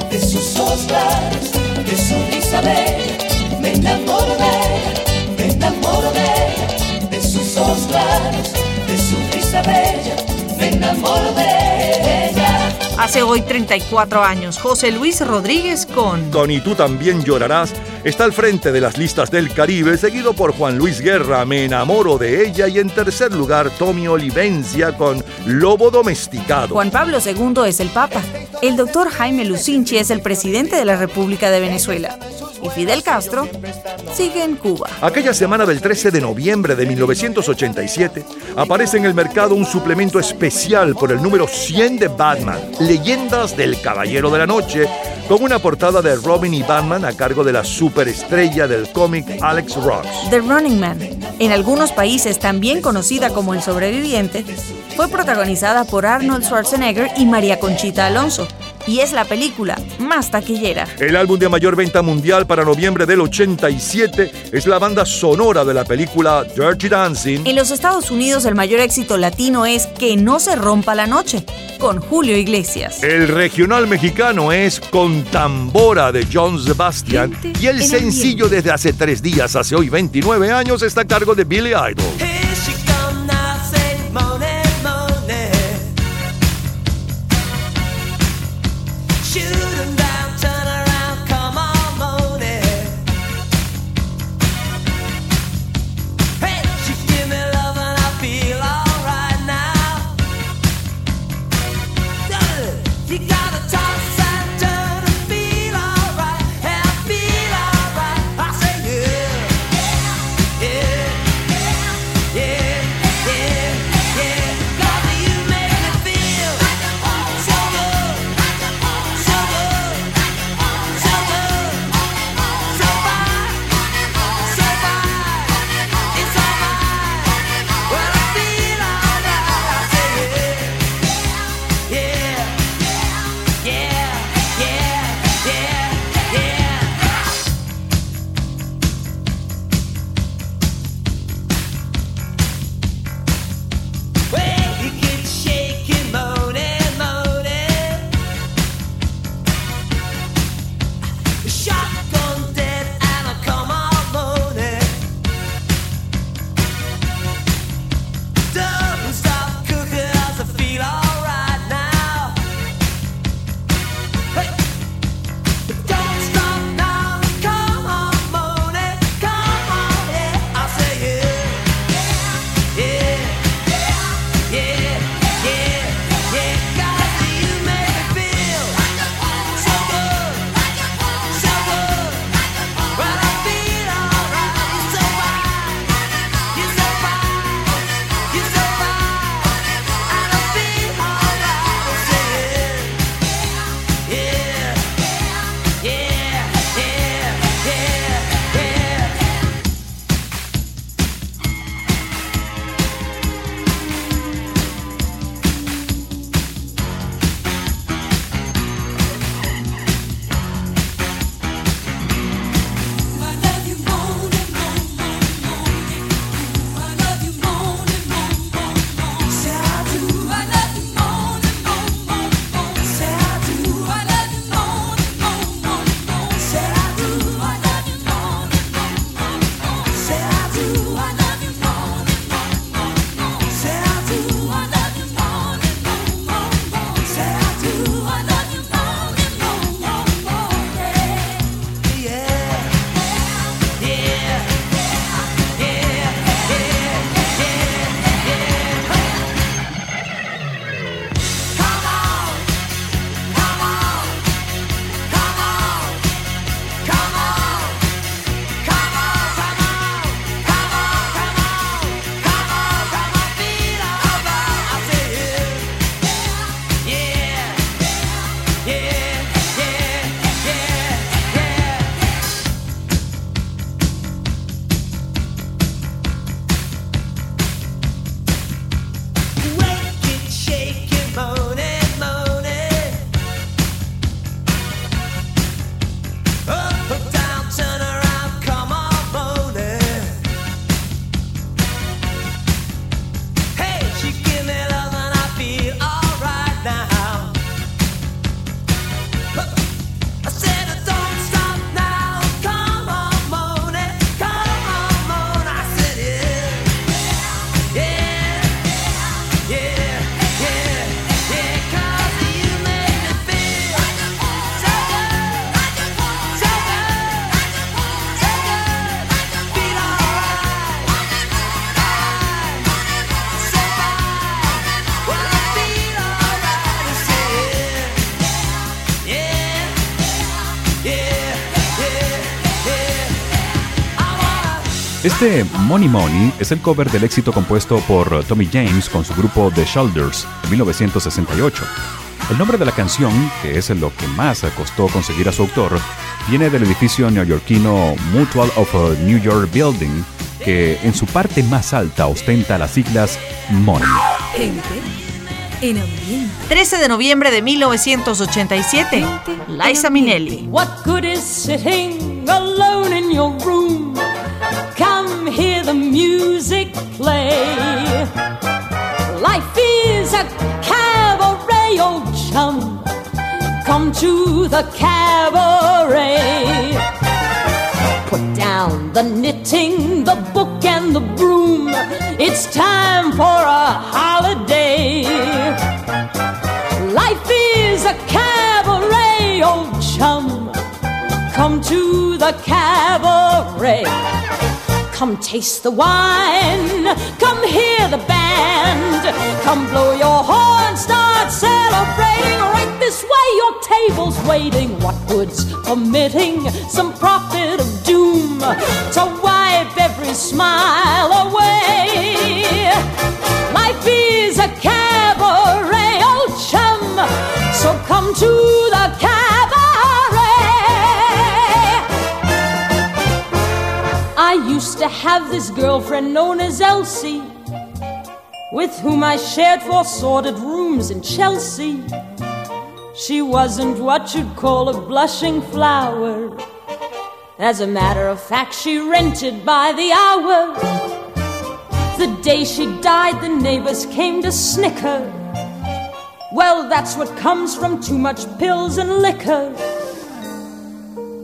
de sus ojos claros, de su risa bella. Me enamoro de me enamoro de ella, sus ojos claros, de su risa bella. Me enamoro de ella. Hace hoy 34 años, José Luis Rodríguez con Con Y tú también llorarás Está al frente de las listas del Caribe, seguido por Juan Luis Guerra, Me enamoro de ella, y en tercer lugar Tommy Olivencia con Lobo Domesticado. Juan Pablo II es el Papa. El doctor Jaime Lucinchi es el presidente de la República de Venezuela. Y Fidel Castro sigue en Cuba. Aquella semana del 13 de noviembre de 1987 aparece en el mercado un suplemento especial por el número 100 de Batman, Leyendas del Caballero de la Noche, con una portada de Robin y Batman a cargo de la superestrella del cómic Alex Ross. The Running Man, en algunos países también conocida como El Sobreviviente, fue protagonizada por Arnold Schwarzenegger y María Conchita Alonso, y es la película más taquillera. El álbum de mayor venta mundial para noviembre del 87 es la banda sonora de la película Dirty Dancing. En los Estados Unidos el mayor éxito latino es Que no se rompa la noche, con Julio Iglesias. El regional mexicano es Con Tambora de John Sebastian y el en sencillo desde hace tres días, hace hoy 29 años, está a cargo de Billy Idol. Este Money Money es el cover del éxito compuesto por Tommy James con su grupo The Shoulders en 1968. El nombre de la canción, que es lo que más costó conseguir a su autor, viene del edificio neoyorquino Mutual of New York Building, que en su parte más alta ostenta las siglas Money. Gente en ambiente. 13 de noviembre de 1987. Liza Minnelli. What good is sitting the cabaret. Put down the knitting, the book, and the broom. It's time for a holiday. Life is a cabaret, old chum. Come to the cabaret. Come taste the wine. Come hear the band. Come blow your horn. Start celebrating. Waiting. What good's permitting some prophet of doom to wipe every smile away? Life is a cabaret, old chum. So come to the cabaret. I used to have this girlfriend known as Elsie, with whom I shared four sordid rooms in Chelsea. She wasn't what you'd call a blushing flower. As a matter of fact, she rented by the hour. The day she died, the neighbors came to snicker. Well, that's what comes from too much pills and liquor.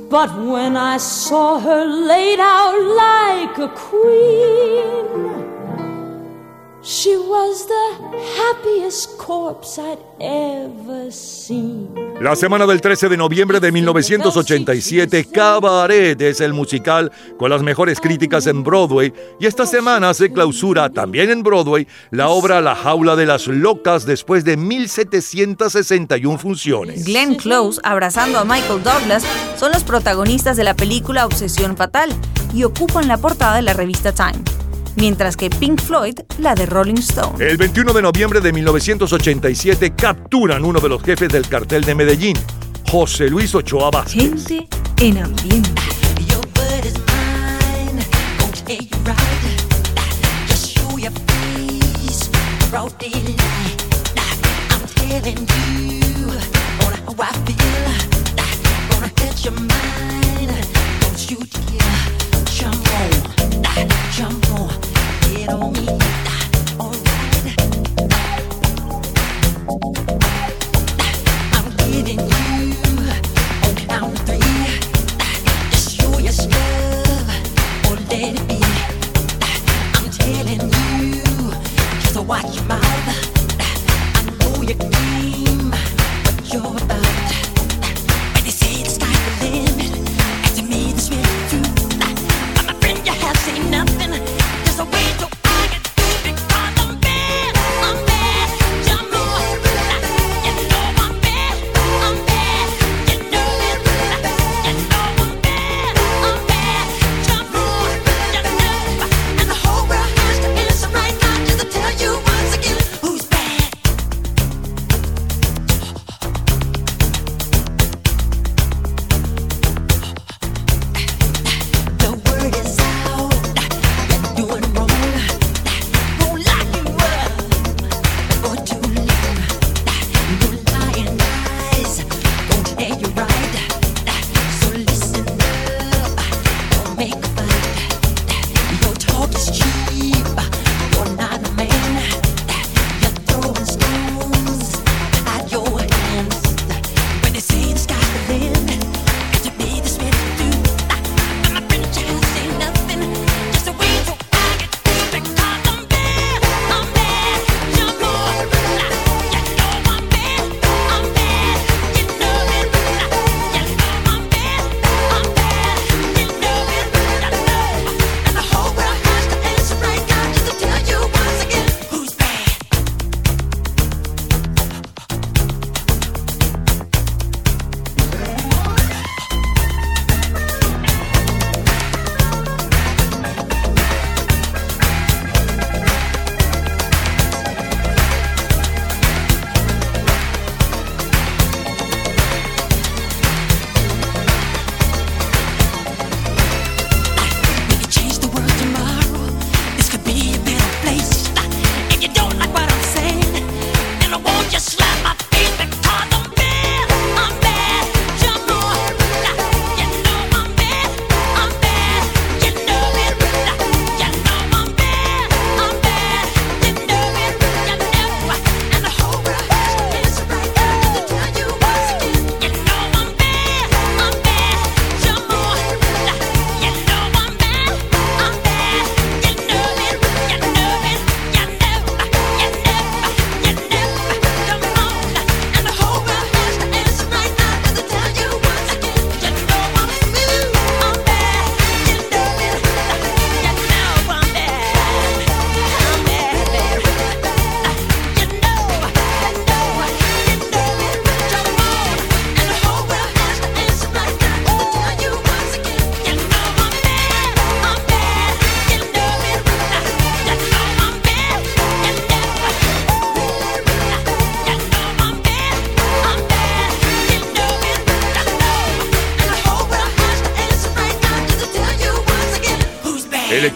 But when I saw her laid out like a queen, she was the happiest corpse I'd ever seen. La semana del 13 de noviembre de 1987, Cabaret es el musical con las mejores críticas en Broadway y esta semana se clausura también en Broadway la obra La Jaula de las Locas después de 1761 funciones. Glenn Close, abrazando a Michael Douglas, son los protagonistas de la película Obsesión Fatal y ocupan la portada de la revista Time. Mientras que Pink Floyd, la de Rolling Stone. El 21 de noviembre de 1987 capturan uno de los jefes del cartel de Medellín, José Luis Ochoa Vázquez. Gente en ambiente. broad daylight. I'm telling you on how I feel. Telling you, just watch your mouth. I know your game,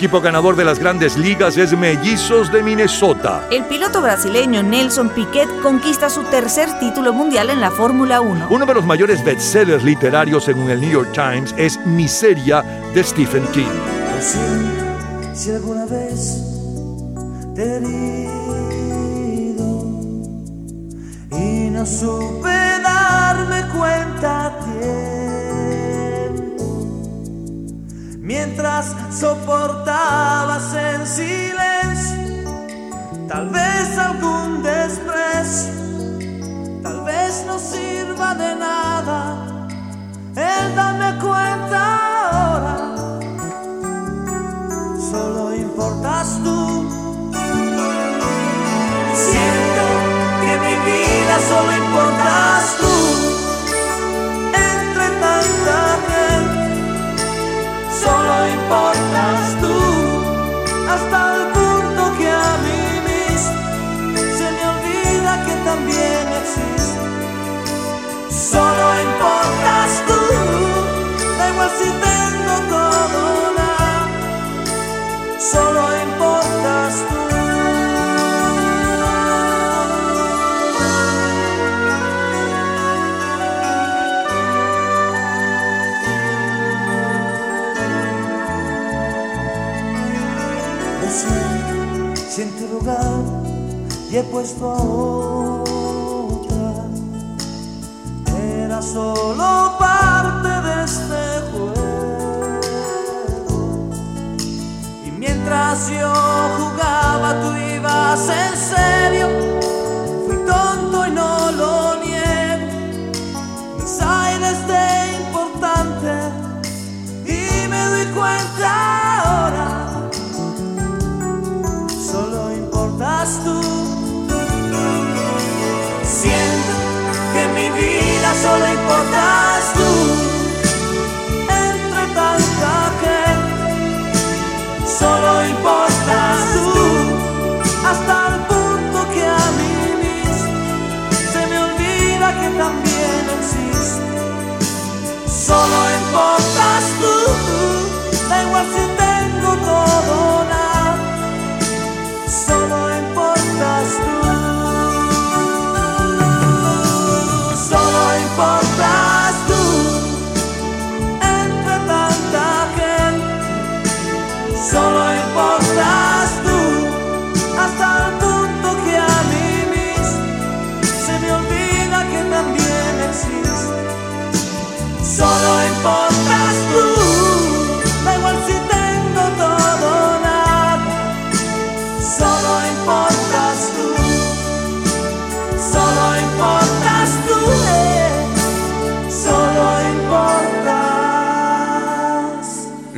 equipo ganador de las grandes ligas es Mellizos de Minnesota. El piloto brasileño Nelson Piquet conquista su tercer título mundial en la Fórmula 1. Uno de los mayores bestsellers literarios según el New York Times es Miseria de Stephen King. Lo siento si alguna vez te he herido y no supe darme cuenta a tiempo mientras soportabas en silencio. Tal vez algún desprecio tal vez no sirva de nada. El darme cuenta ahora. Solo importas tú. Puesto a otra, era solo parte de este juego. Y mientras yo jugaba, tú ibas en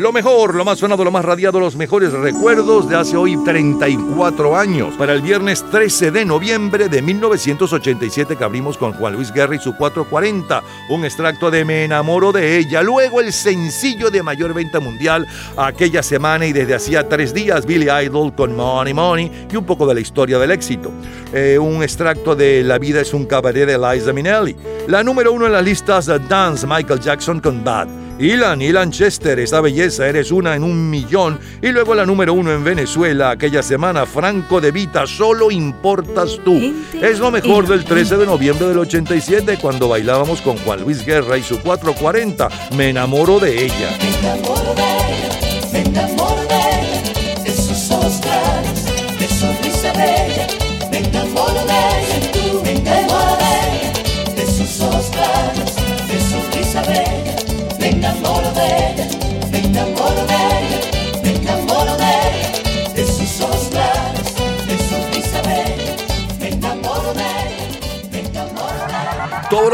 Lo mejor, lo más sonado, lo más radiado, los mejores recuerdos de hace hoy 34 años. Para el viernes 13 de noviembre de 1987 que abrimos con Juan Luis Guerra y su 440, un extracto de Me enamoro de ella. Luego el sencillo de mayor venta mundial aquella semana y desde hacía tres días Billy Idol con Money Money y un poco de la historia del éxito. Eh, un extracto de La vida es un cabaret de Liza Minnelli. La número uno en las listas Dance Michael Jackson con Bad. Ilan, Ilan Chester, esa belleza, eres una en un millón. Y luego la número uno en Venezuela, aquella semana, Franco de Vita, solo importas tú. Es lo mejor del 13 de noviembre del 87, cuando bailábamos con Juan Luis Guerra y su 440. Me enamoro de ella. Me enamoro de ella, me enamoro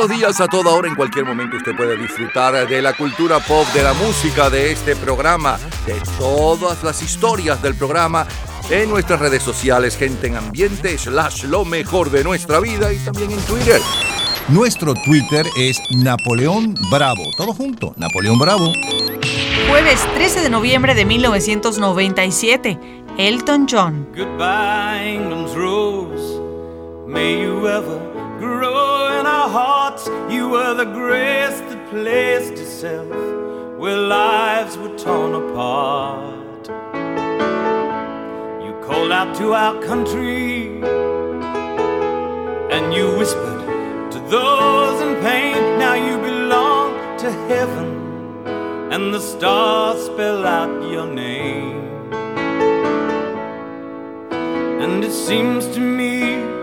los días, a toda hora, en cualquier momento, usted puede disfrutar de la cultura pop, de la música, de este programa, de todas las historias del programa en nuestras redes sociales, gente en ambiente, slash lo mejor de nuestra vida y también en Twitter. Nuestro Twitter es Napoleón Bravo. Todo junto, Napoleón Bravo. Jueves 13 de noviembre de 1997, Elton John. Goodbye, England's rose. May you ever grow in our hearts. You were the grace that placed itself where lives were torn apart. You called out to our country, and you whispered to those in pain, now you belong to heaven, and the stars spell out your name. And it seems to me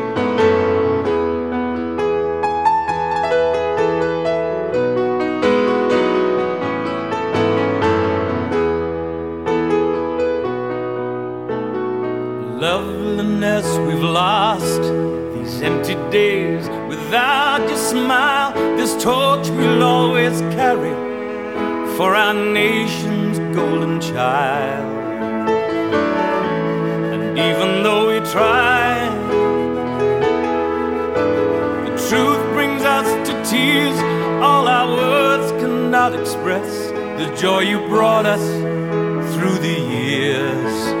Loveliness we've lost. These empty days without your smile this torch we'll always carry for our nation's golden child. And even though we try the truth brings us to tears. All our words cannot express the joy you brought us through the years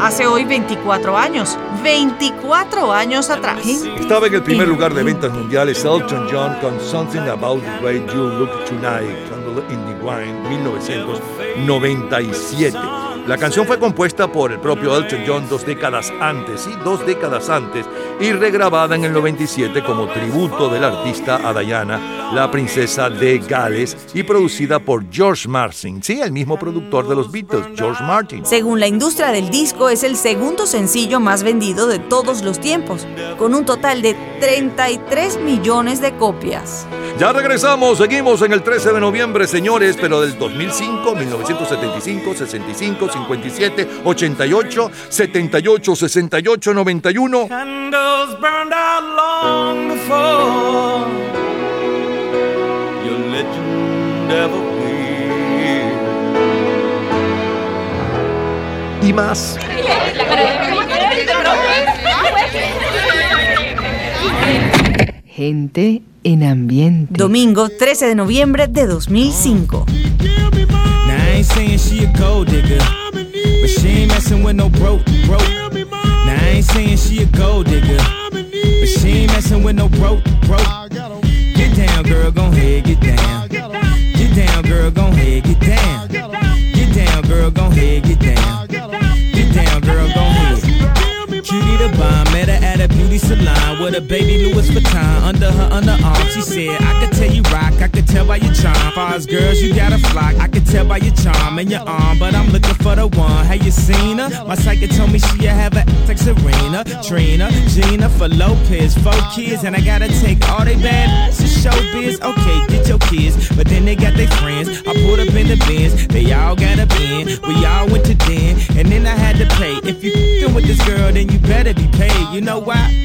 Hace hoy 24 años, 24 años atrás. Estaba en el primer lugar de ventas mundiales Elton John con Something About the Way You Look Tonight, Candle in the Wine, 1997. La canción fue compuesta por el propio Elton John dos décadas antes, sí, dos décadas antes, y regrabada en el 97 como tributo del artista a Diana, la princesa de Gales, y producida por George Martin, sí, el mismo productor de los Beatles, George Martin. Según la industria del disco, es el segundo sencillo más vendido de todos los tiempos, con un total de 33 millones de copias. Ya regresamos, seguimos en el 13 de noviembre, señores, pero del 2005, 1975, 65, 57, 88, 78, 68, 91. Y más. Gente en ambiente. Domingo 13 de noviembre de 2005. Now I ain't saying she a gold digger, but she ain't messing with no broke, broke. Now I ain't saying she a gold digger, but she ain't messing with no broke, broke. Get down, girl, gon' head, get down. Girl, gon' head, get down. Get down, girl, gon' head, get down. Get down, girl, gon' head. Cutie the bomb, met her salon with a baby Louis Vuitton under her underarm. She said, I could tell you rock, I could tell by your charm. Far girls, you got a flock, I could tell by your charm and your arm. But I'm looking for the one. Have you seen her? My psychic told me she have a like Serena, Trina, Gina for Lopez, four kids, and I gotta take all they bad to showbiz. Okay, get your kids, but then they got their friends. I pulled up in the bins, they all got a bin. We all went to den, and then I had to pay. If you fing with this girl, then you better be paid. You know why?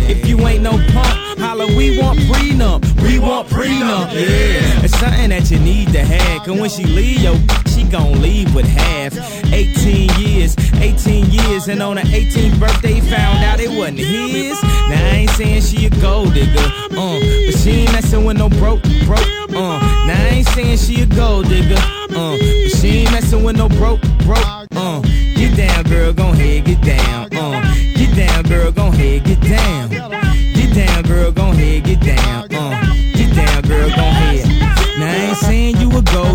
If you ain't no punk, holla, we want prenup. We want prenup. Yeah. It's something that you need to have. Cause when she leave, yo, she gon' leave with half. 18 years, 18 years, and on her 18th birthday, found out it wasn't his. Now I ain't saying she a gold digger, uh, but she ain't messing with no broke, broke, uh. Now I ain't saying she a gold digger, uh, but she ain't messing with no broke, broke, uh.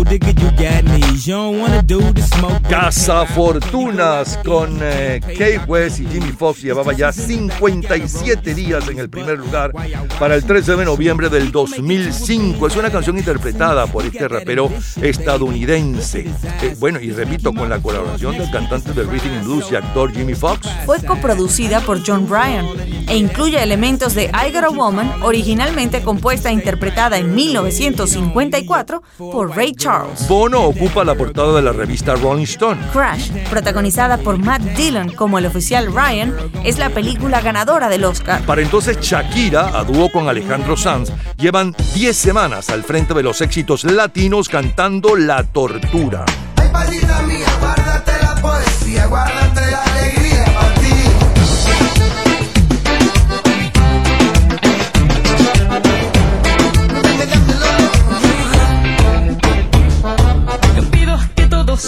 You a gold digger, you got knees. You don't wanna do the smoke. Casa Fortunas con eh, Kate West y Jimmy Fox llevaba ya 57 días en el primer lugar para el 13 de noviembre del 2005. Es una canción interpretada por este rapero estadounidense. Eh, bueno, y repito, con la colaboración del cantante del rhythm and blues y actor Jimmy Fox. Fue coproducida por John Bryan e incluye elementos de I Got a Woman, originalmente compuesta e interpretada en 1954 por Ray Charles. Bono ocupa la portada de la revista Rolling Stone. Crash, protagonizada por Matt Dillon como el oficial Ryan, es la película ganadora del Oscar. Para entonces Shakira, a dúo con Alejandro Sanz, llevan 10 semanas al frente de los éxitos latinos cantando La Tortura. Ay, palita mía, guárdate la poesía, guárdate la alegría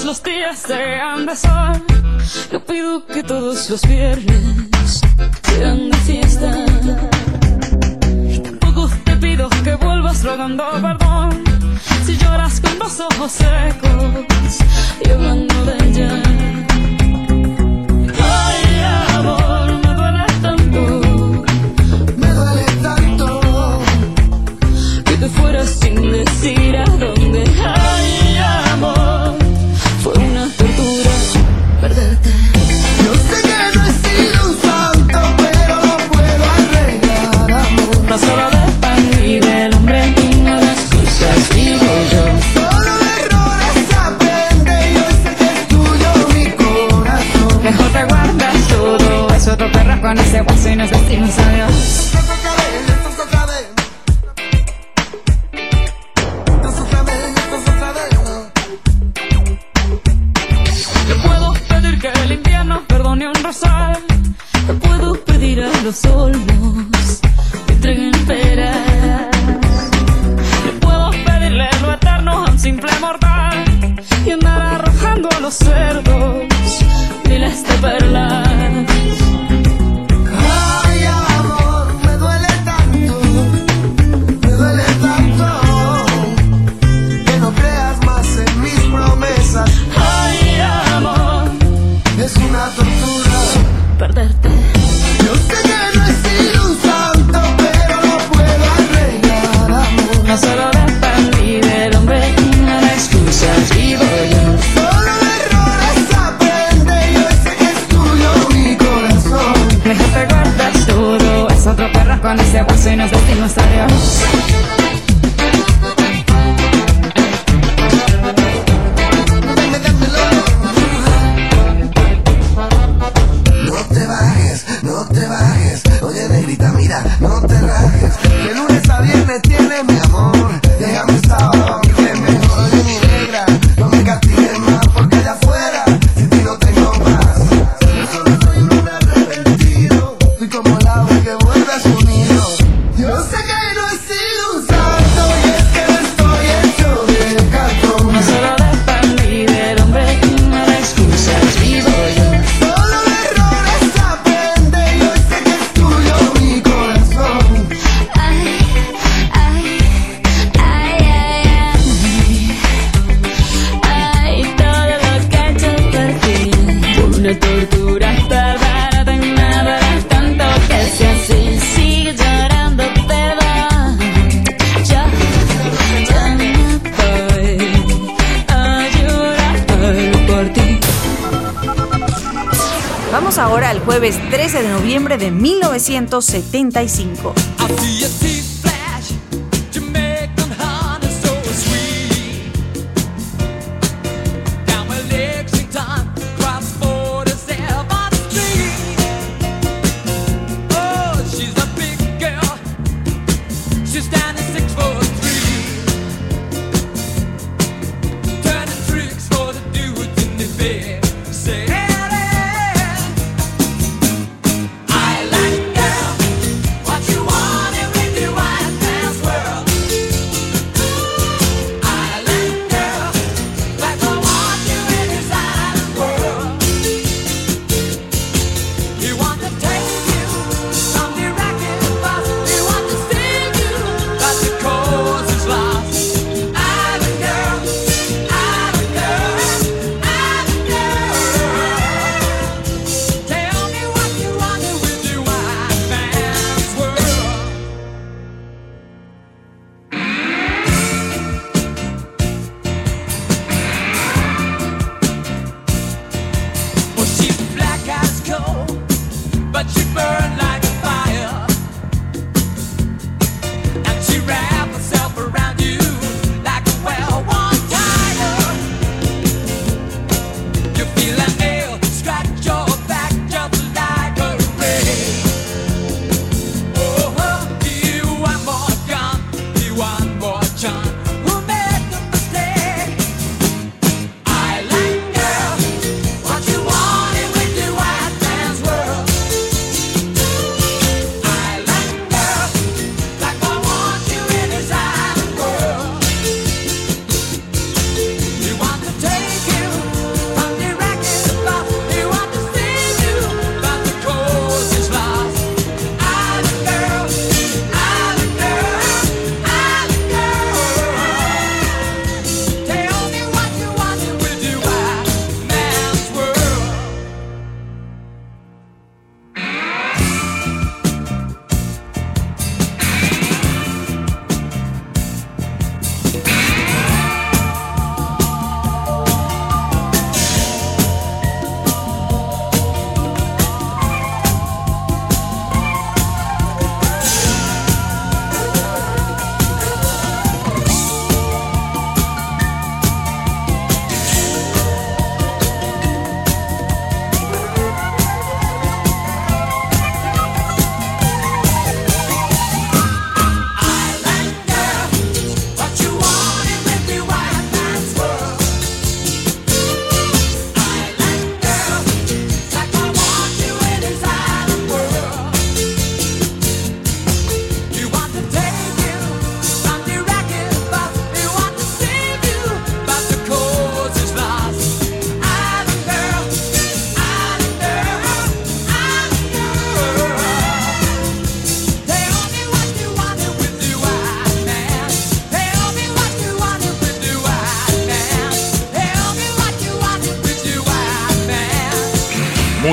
los días de sol. Yo pido que todos los viernes sean de fiesta. Tampoco te pido que vuelvas rogando perdón. Si lloras con los ojos secos y hablando de ella. Ay, amor, me duele tanto. Me duele tanto. que te fueras sin decir a nos decimos adiós. Te puedo pedir que el perdone un. Te puedo pedir a los 1975.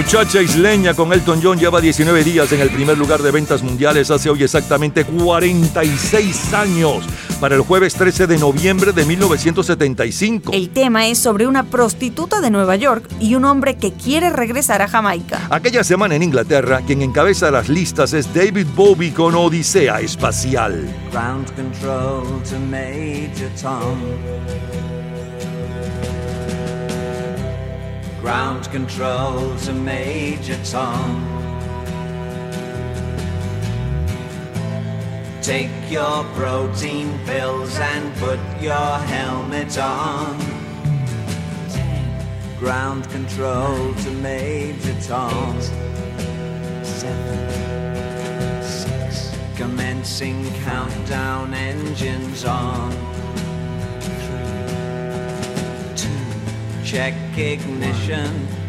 muchacha isleña con Elton John lleva 19 días en el primer lugar de ventas mundiales hace hoy exactamente 46 años, para el jueves 13 de noviembre de 1975. El tema es sobre una prostituta de Nueva York y un hombre que quiere regresar a Jamaica. Aquella semana en Inglaterra, quien encabeza las listas es David Bowie con Odisea Espacial. Ground control to Major Tom. ground control to major tom. Take your protein pills and put your helmet on. Ground control to Major Tom. Eight, seven, six. Commencing countdown engines on. check ignition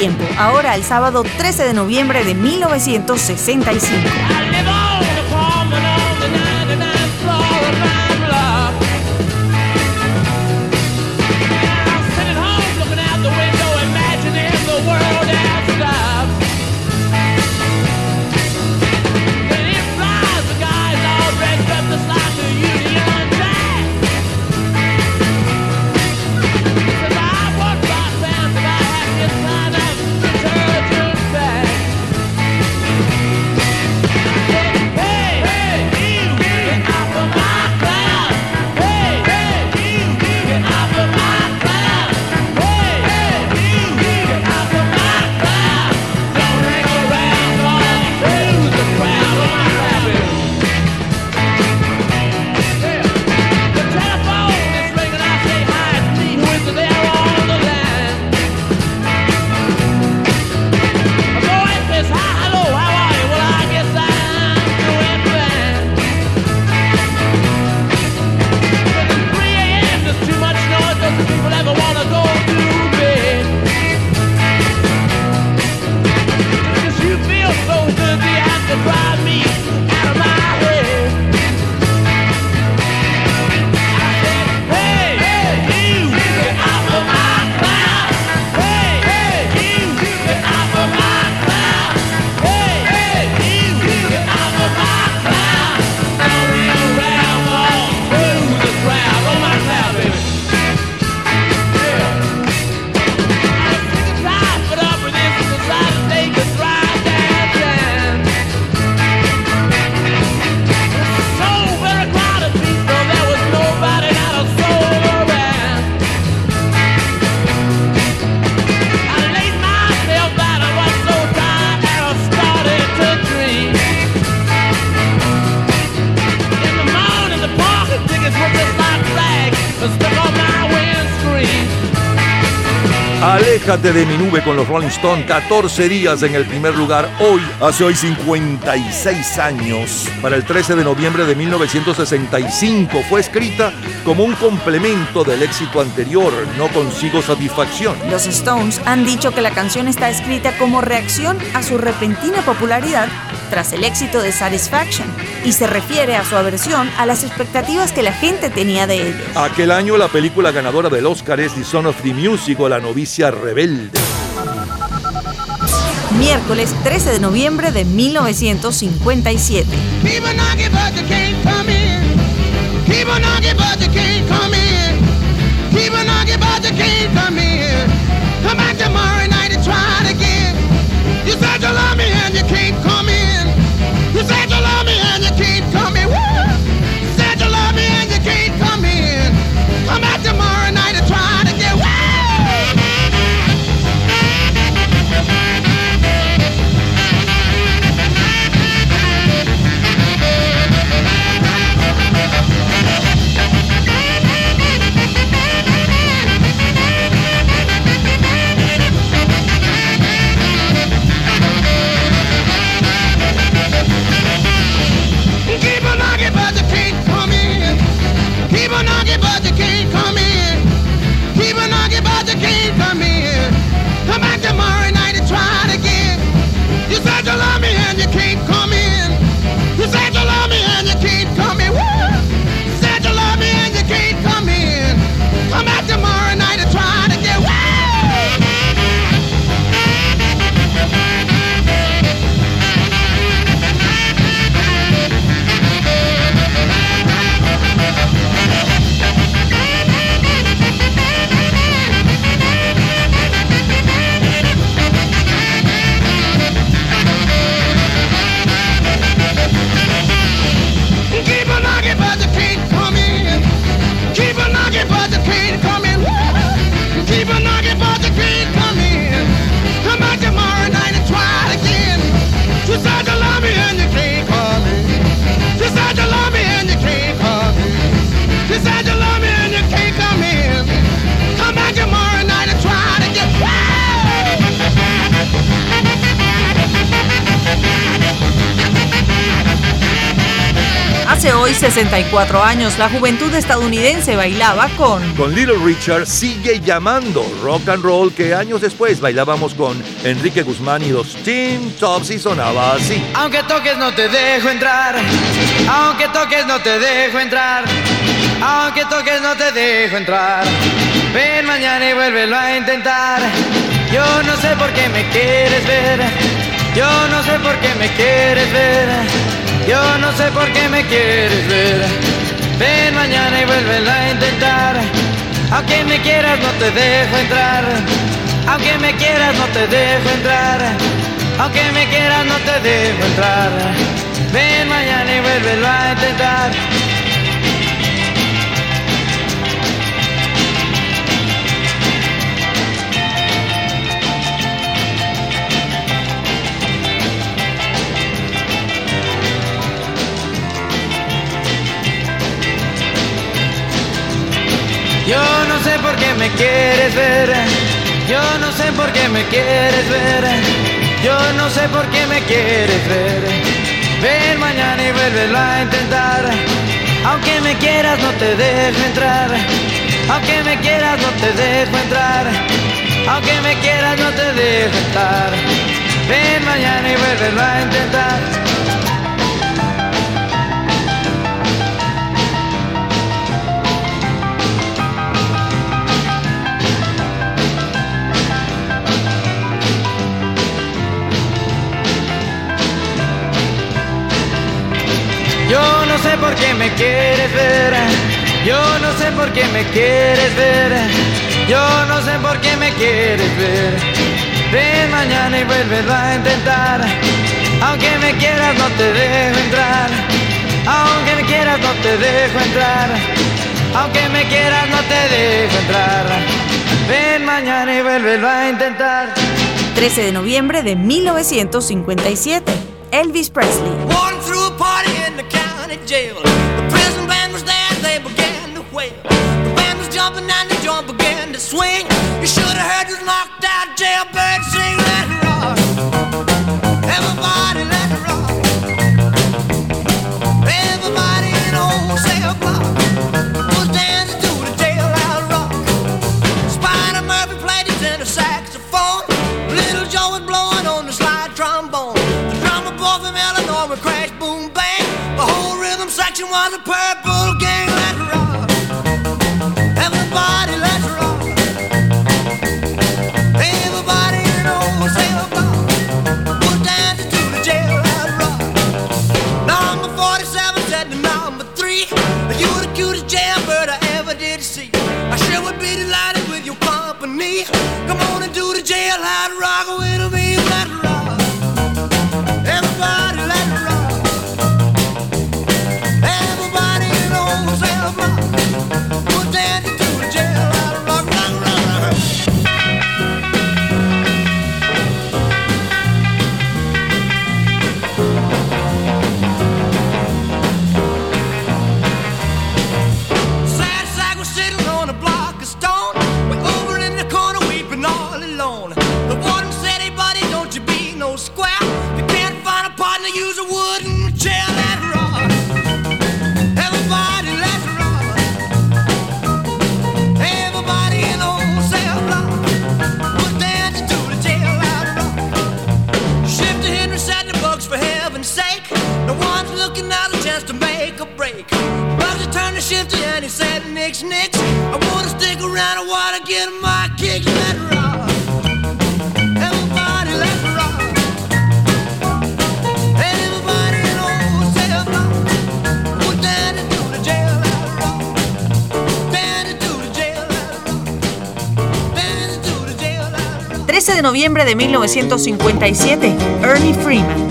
Tiempo, ahora el sábado 13 de noviembre de 1965. De mi nube con los Rolling Stones, 14 días en el primer lugar hoy, hace hoy 56 años. Para el 13 de noviembre de 1965 fue escrita como un complemento del éxito anterior, No consigo satisfacción. Los Stones han dicho que la canción está escrita como reacción a su repentina popularidad tras el éxito de Satisfaction y se refiere a su aversión a las expectativas que la gente tenía de ellos. Aquel año la película ganadora del Oscar es The Son of the Music o La novicia rebelde. Miércoles 13 de noviembre de 1957. People knocking but they can't come in. People knocking but they can't come in. Keep on knocking, but you can't come in. Come back tomorrow night and try it again. You said you love me and you can't come in. You said you love me and you can't come in. Woo! Can't Hace hoy 64 años, la juventud estadounidense bailaba con Con Little Richard sigue llamando rock and roll que años después bailábamos con Enrique Guzmán y los Team Tops y sonaba así. Aunque toques no te dejo entrar, aunque toques no te dejo entrar, aunque toques no te dejo entrar. Ven mañana y vuélvelo a intentar. Yo no sé por qué me quieres ver, yo no sé por qué me quieres ver, yo no sé por qué me quieres ver. Ven mañana y vuélvelo a intentar. Aunque me quieras no te dejo entrar, aunque me quieras no te dejo entrar. Aunque me quieras no te dejo entrar. Ven mañana y vuélvelo a intentar. Yo no sé por qué me quieres ver. Yo no sé por qué me quieres ver. Yo no sé por qué me quieres ver. Ven mañana y vuélvelo a intentar. Aunque me quieras no te dejo entrar. Aunque me quieras no te dejo entrar. Aunque me quieras no te dejo entrar. Ven mañana y vuélvelo a intentar. No sé por qué me quieres ver. Yo no sé por qué me quieres ver. Yo no sé por qué me quieres ver. Ven mañana y vuélvelo a intentar. Aunque me quieras no te dejo entrar. Aunque me quieras no te dejo entrar. Aunque me quieras no te dejo entrar. Ven mañana y vuélvelo a intentar. 13 de noviembre de 1957. Elvis Presley. Jail. The prison band was there, they began to wail. The band was jumping and the joint began to swing. You should have heard this knocked out jailbird sing. Let rhythm section was 15 de noviembre de 1957, Ernie Freeman.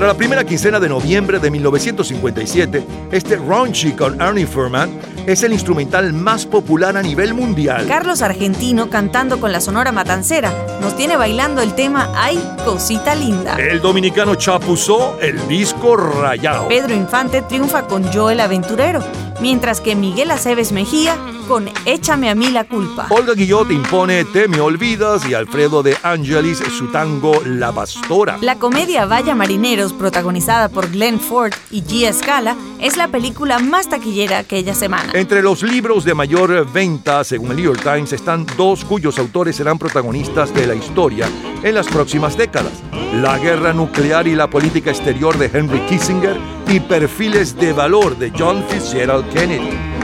Para la primera quincena de noviembre de 1957, este Raunchy con Ernie Furman es el instrumental más popular a nivel mundial. Carlos Argentino cantando con la Sonora Matancera nos tiene bailando el tema Ay, cosita linda. El dominicano Chapuzó, el disco rayado. Pedro Infante triunfa con Joel Aventurero, mientras que Miguel Aceves Mejía con Échame a mí la culpa. Olga Guillot impone Te me olvidas y Alfredo de Angelis su tango La Pastora. La comedia Vaya Marineros, protagonizada por Glenn Ford y Gia Scala, es la película más taquillera aquella semana. Entre los libros de mayor venta, según el New York Times, están dos cuyos autores serán protagonistas de la historia en las próximas décadas. La guerra nuclear y la política exterior de Henry Kissinger y Perfiles de valor de John Fitzgerald Kennedy.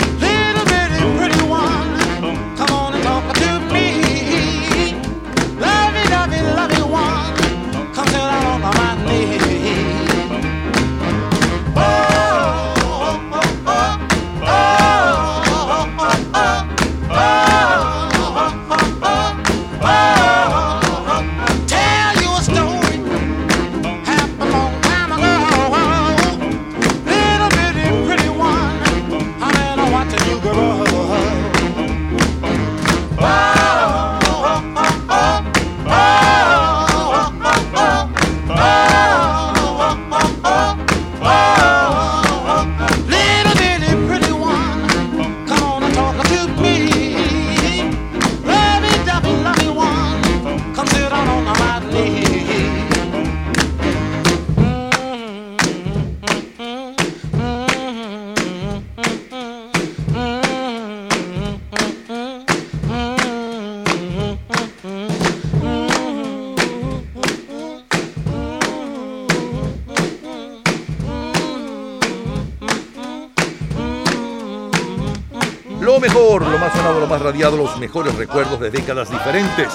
Mejores recuerdos de décadas diferentes.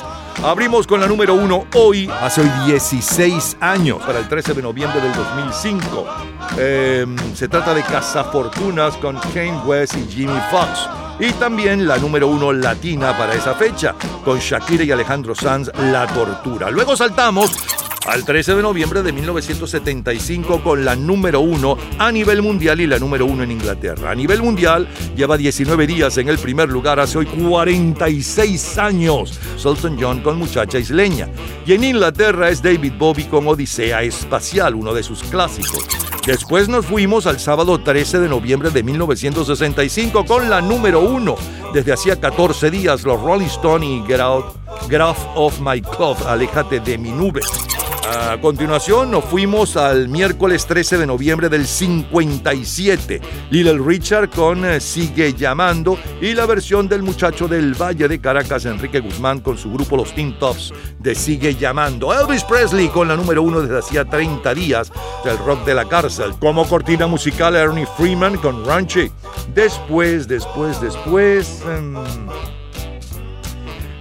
Abrimos con la número uno hoy, hace hoy 16 años, para el 13 de noviembre del 2005. Eh, se trata de Cazafortunas con Kane West y Jimmy Fox. Y también la número uno latina para esa fecha, con Shakira y Alejandro Sanz, La Tortura. Luego saltamos al 13 de noviembre de 1975 con la número uno a nivel mundial y la número uno en Inglaterra. A nivel mundial lleva 19 días en el primer lugar hace hoy 46 años. Sultan John con Muchacha Isleña. Y en Inglaterra es David Bowie con Odisea Espacial, uno de sus clásicos. Después nos fuimos al sábado 13 de noviembre de 1965 con la número uno. Desde hacía 14 días los Rolling Stones y Get Off of My Cloud, Aléjate de mi nube. A continuación nos fuimos al miércoles 13 de noviembre del 57. Little Richard con eh, Sigue llamando y la versión del muchacho del Valle de Caracas, Enrique Guzmán, con su grupo Los Teen Tops de Sigue llamando. Elvis Presley con la número uno desde hacía 30 días del rock de la cárcel. Como cortina musical Ernie Freeman con Ranchi. Después, después, después... em,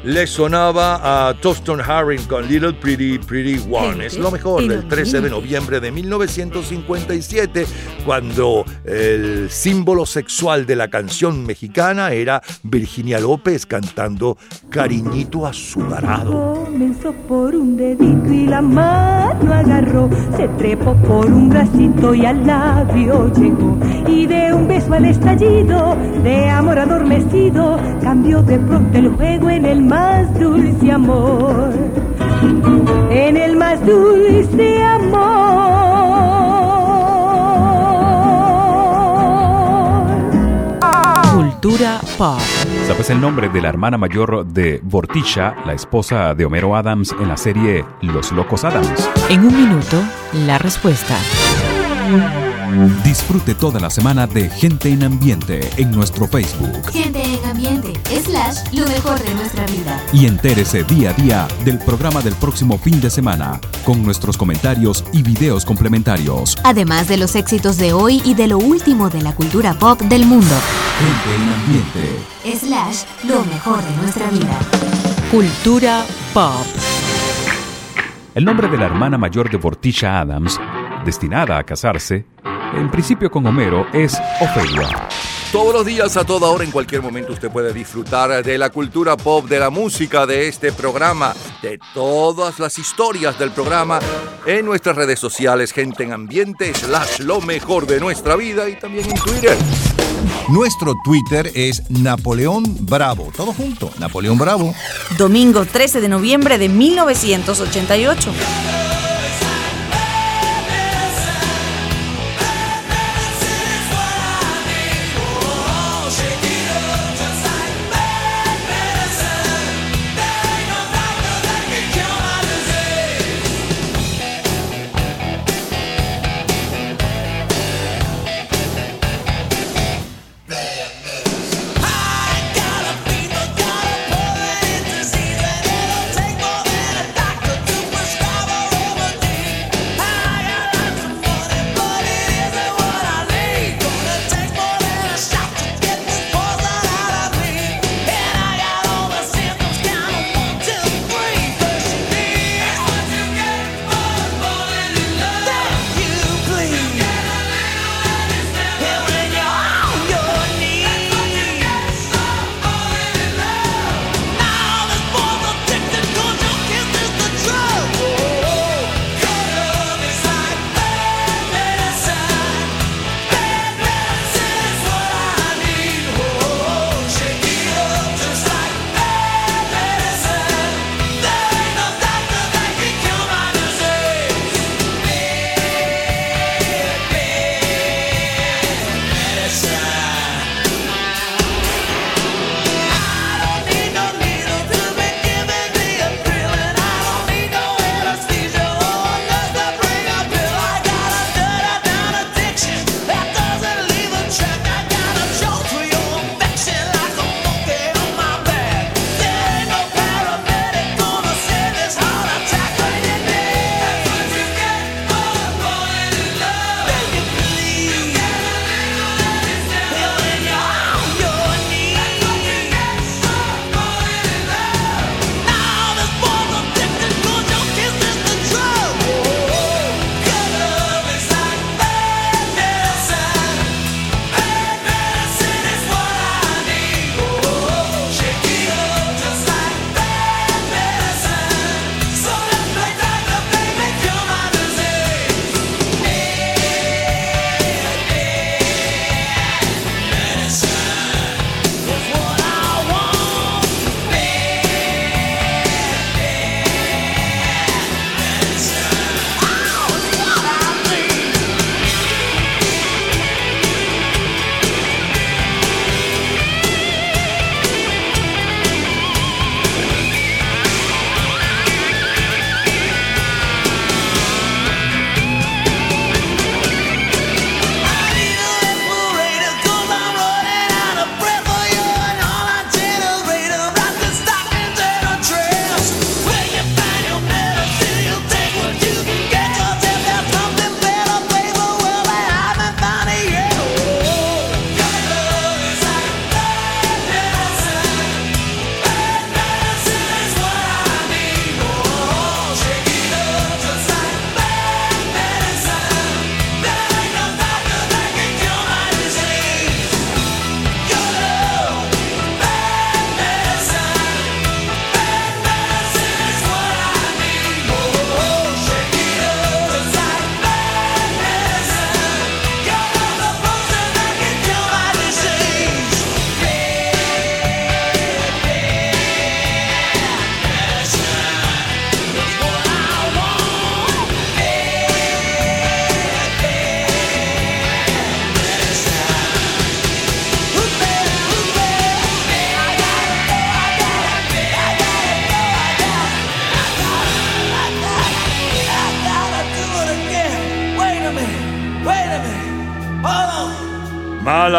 le sonaba a Toston Harring con Little Pretty Pretty One. Es lo mejor del 13 de noviembre de 1957, cuando el símbolo sexual de la canción mexicana era Virginia López cantando Cariñito Azucarado. Comenzó por un dedito y la mano agarró, se trepó por un bracito y al labio llegó. Y de un beso al estallido, de amor adormecido, cambió de pronto el juego en el más dulce amor. En el más dulce amor. Cultura pop. ¿Sabes el nombre de la hermana mayor de Vorticia, la esposa de Homero Adams en la serie Los Locos Adams? En un minuto, la respuesta. Disfrute toda la semana de Gente en Ambiente en nuestro Facebook Gente en ambiente, slash, lo mejor de nuestra vida. y entérese día a día del programa del próximo fin de semana con nuestros comentarios y videos complementarios. Además de los éxitos de hoy y de lo último de la cultura pop del mundo. Gente en Ambiente. Slash, lo mejor de nuestra vida. Cultura pop. El nombre de la hermana mayor de Vorticia Adams, destinada a casarse, en principio con Homero, es Ofelia. Todos los días, a toda hora, en cualquier momento, usted puede disfrutar de la cultura pop, de la música, de este programa, de todas las historias del programa en nuestras redes sociales, gente en ambiente, slash lo mejor de nuestra vida y también en Twitter. Nuestro Twitter es Napoleón Bravo. Todo junto, Napoleón Bravo. Domingo 13 de noviembre de 1988.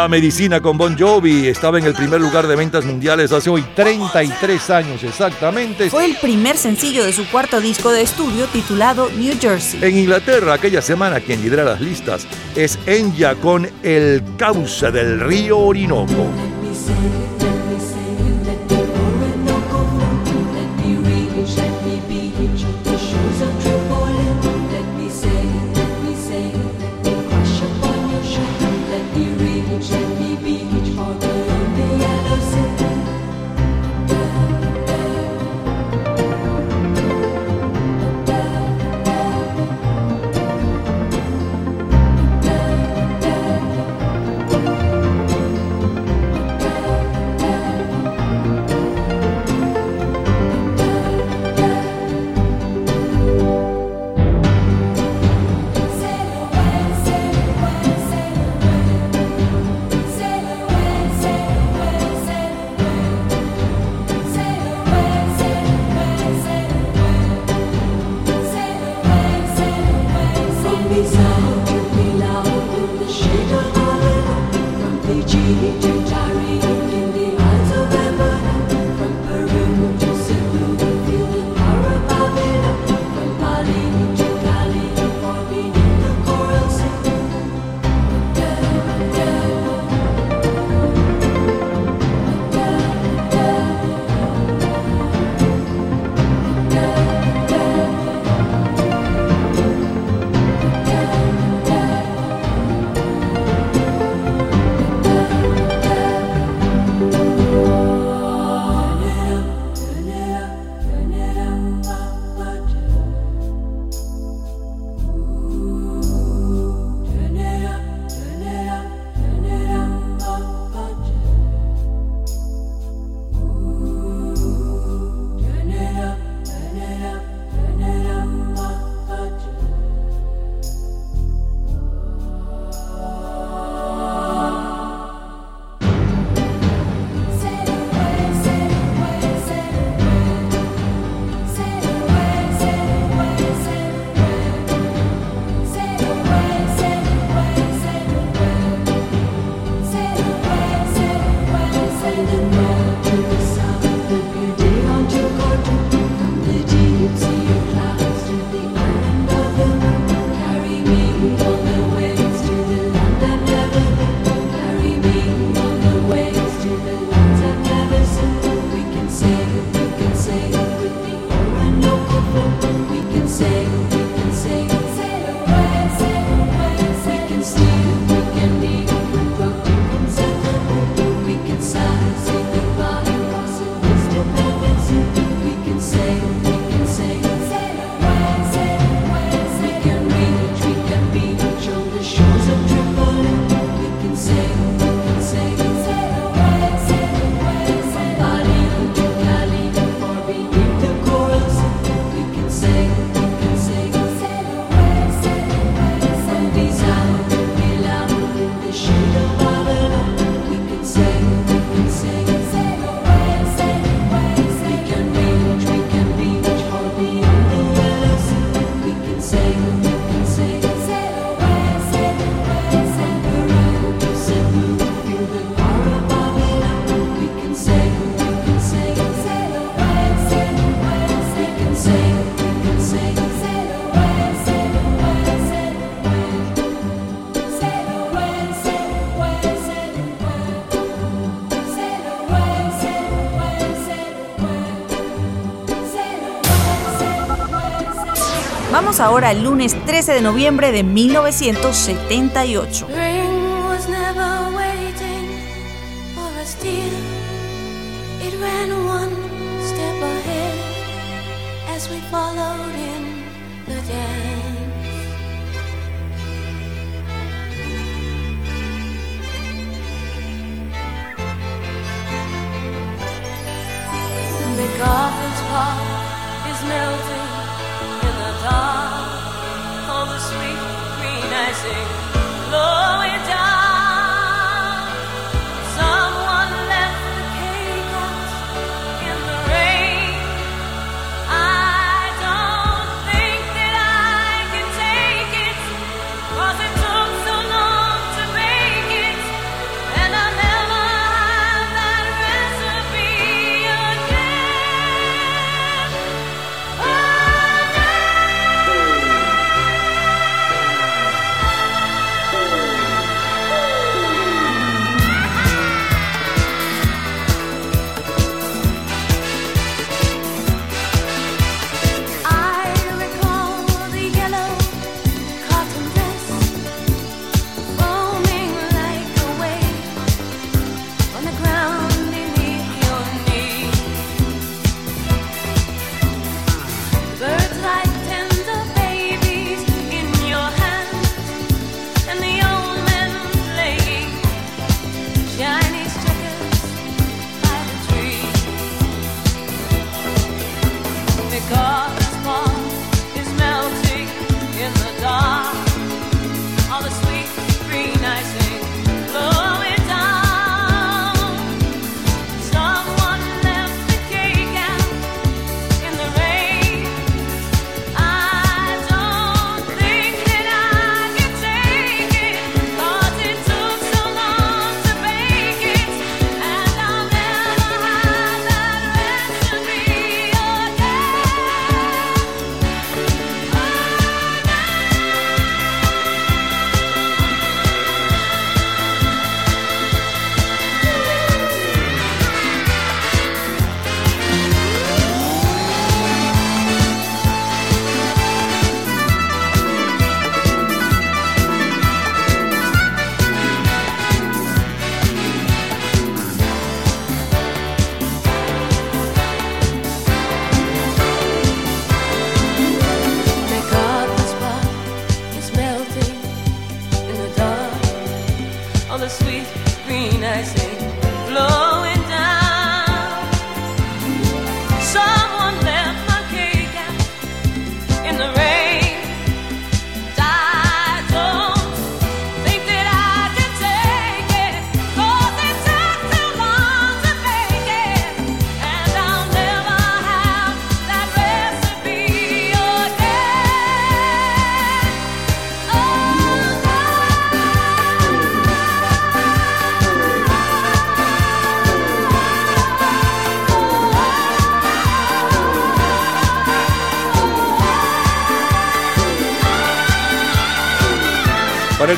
Mala medicina con Bon Jovi estaba en el primer lugar de ventas mundiales hace hoy 33 años exactamente. Fue el primer sencillo de su cuarto disco de estudio titulado New Jersey. En Inglaterra, aquella semana quien lidera las listas es Enya con El cauce del río Orinoco. Ahora al lunes 13 de noviembre de 1978.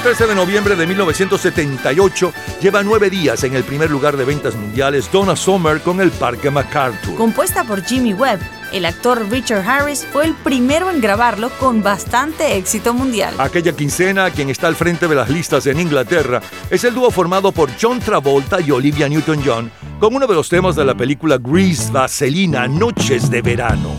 13 de noviembre de 1978, lleva nueve días en el primer lugar de ventas mundiales Donna Summer con el Parque MacArthur. Compuesta por Jimmy Webb, el actor Richard Harris fue el primero en grabarlo con bastante éxito mundial. Aquella quincena, quien está al frente de las listas en Inglaterra, es el dúo formado por John Travolta y Olivia Newton-John, con uno de los temas de la película Grease Vaselina, Noches de Verano.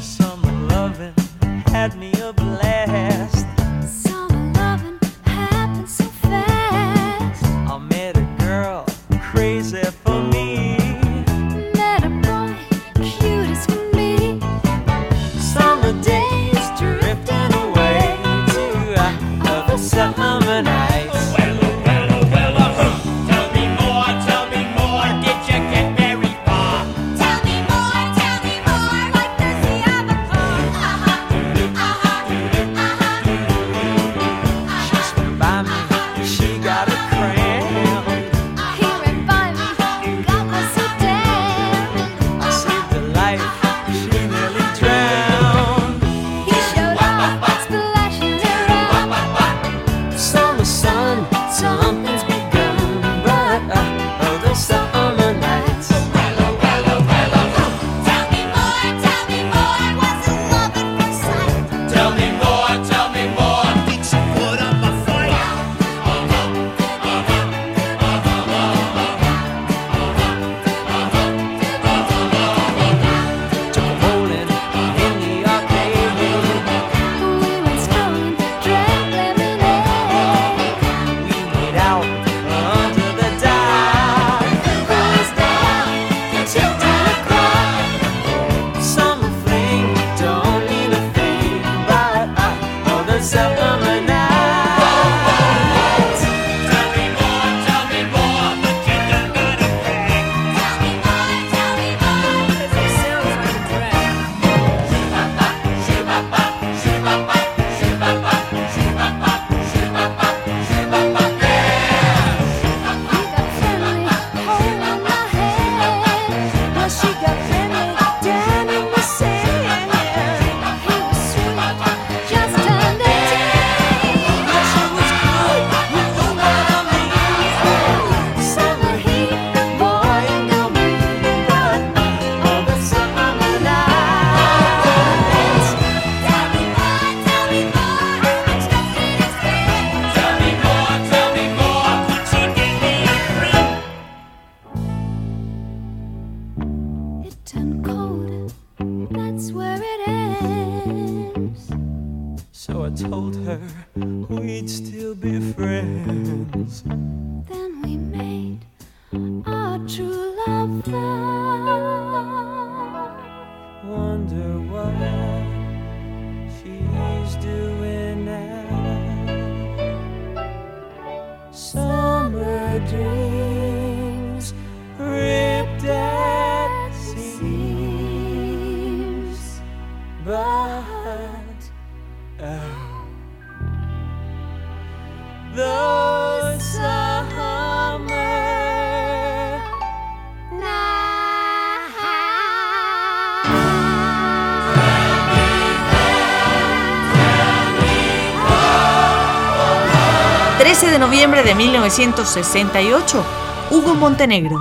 dream. Noviembre de 1968, Hugo Montenegro.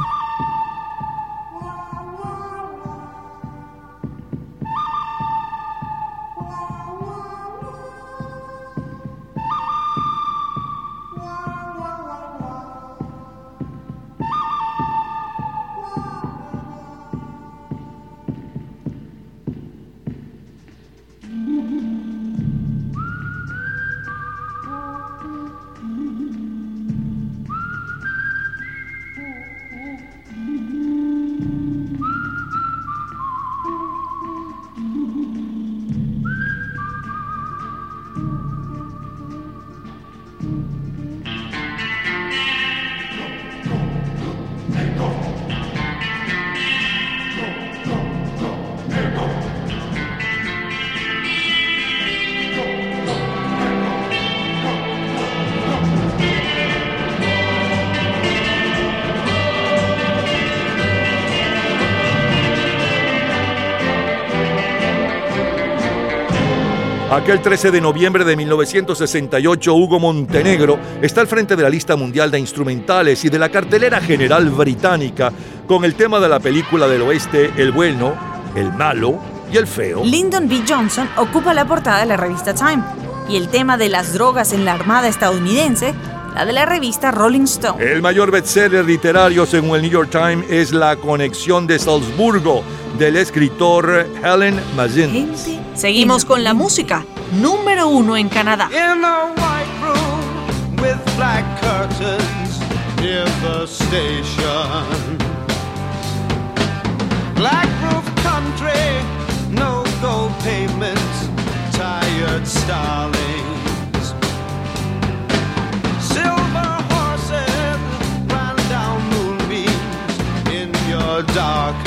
Aquel 13 de noviembre de 1968, Hugo Montenegro está al frente de la lista mundial de instrumentales y de la cartelera general británica con el tema de la película del oeste El bueno, el malo y el feo. Lyndon B. Johnson ocupa la portada de la revista Time y el tema de las drogas en la Armada estadounidense, la de la revista Rolling Stone. El mayor bestseller literario según el New York Times es La conexión de Salzburgo del escritor Helen Mazin. Seguimos con la música, número uno en Canadá. Black curtains near the station. Black roof country, no gold pavements, tired starlings. Silver horses ran down moonbeams in your dark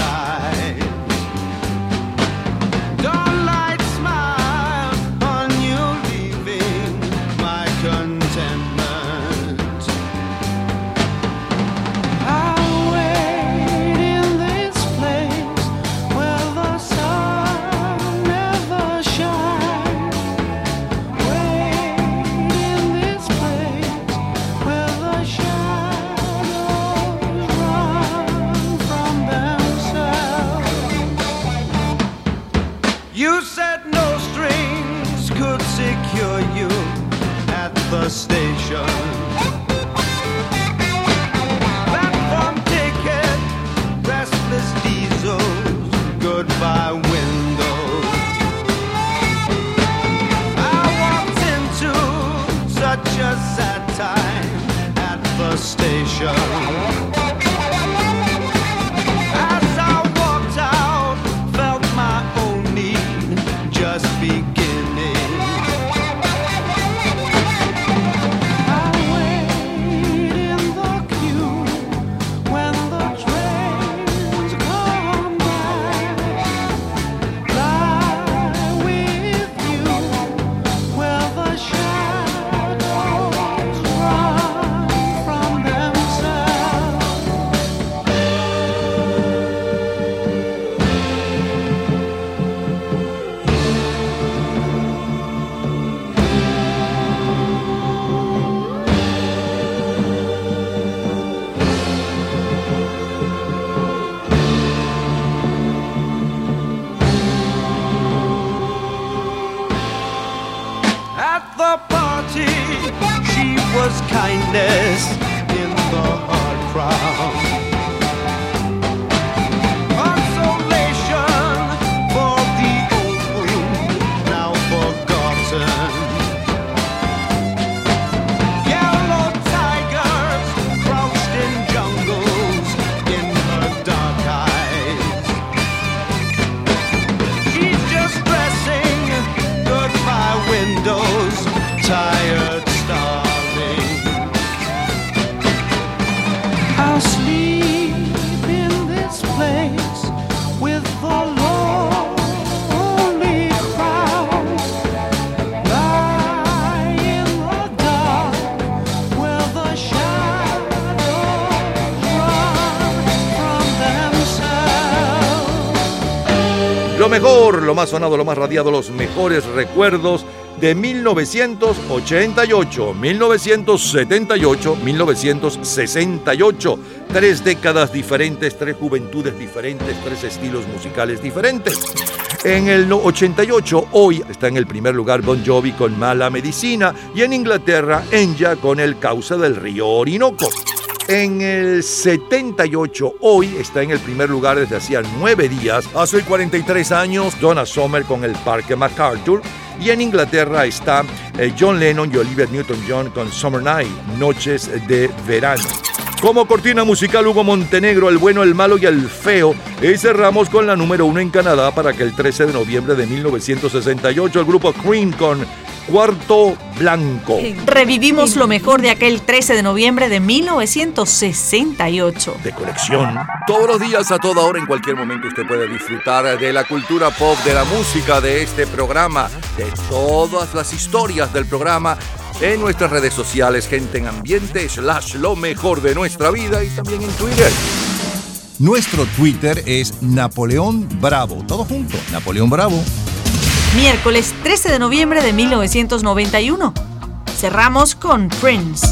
Lo mejor, lo más sonado, lo más radiado, los mejores recuerdos de 1988, 1978, 1968. Tres décadas diferentes, tres juventudes diferentes, tres estilos musicales diferentes. En el 88, hoy está en el primer lugar Bon Jovi con Mala Medicina y en Inglaterra Enya con El Causa del Río Orinoco. En el 78, hoy está en el primer lugar desde hacía nueve días. Hace 43 años, Donna Summer con el Parque MacArthur. Y en Inglaterra está eh, John Lennon y Olivia Newton-John con Summer Night, Noches de Verano. Como cortina musical Hugo Montenegro, El bueno, el malo y el feo. Y cerramos con la número uno en Canadá para que el 13 de noviembre de 1968 el grupo Cream con Cuarto Blanco. Revivimos lo mejor de aquel 13 de noviembre de 1968. De colección. Todos los días, a toda hora, en cualquier momento, usted puede disfrutar de la cultura pop, de la música, de este programa, de todas las historias del programa en nuestras redes sociales, gente en ambiente, slash lo mejor de nuestra vida y también en Twitter. Nuestro Twitter es Napoleón Bravo. Todo junto, Napoleón Bravo. Miércoles 13 de noviembre de 1991. Cerramos con Prince.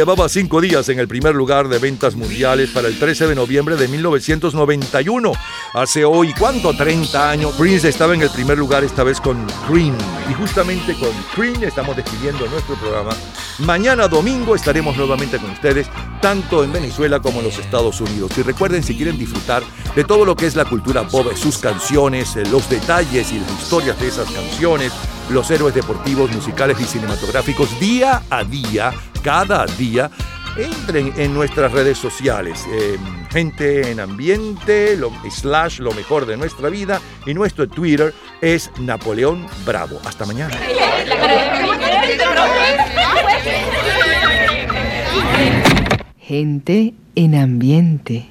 Llevaba cinco días en el primer lugar de ventas mundiales para el 13 de noviembre de 1991. Hace hoy, ¿cuánto? 30 años. Prince estaba en el primer lugar esta vez con Cream. Y justamente con Cream estamos despidiendo nuestro programa. Mañana domingo estaremos nuevamente con ustedes, tanto en Venezuela como en los Estados Unidos. Y recuerden, si quieren disfrutar de todo lo que es la cultura pop, sus canciones, eh, los detalles y las historias de esas canciones, los héroes deportivos, musicales y cinematográficos día a día, cada día. Entren en nuestras redes sociales, eh, gente en ambiente, slash lo mejor de nuestra vida y nuestro Twitter es Napoleón Bravo. Hasta mañana. Gente en ambiente.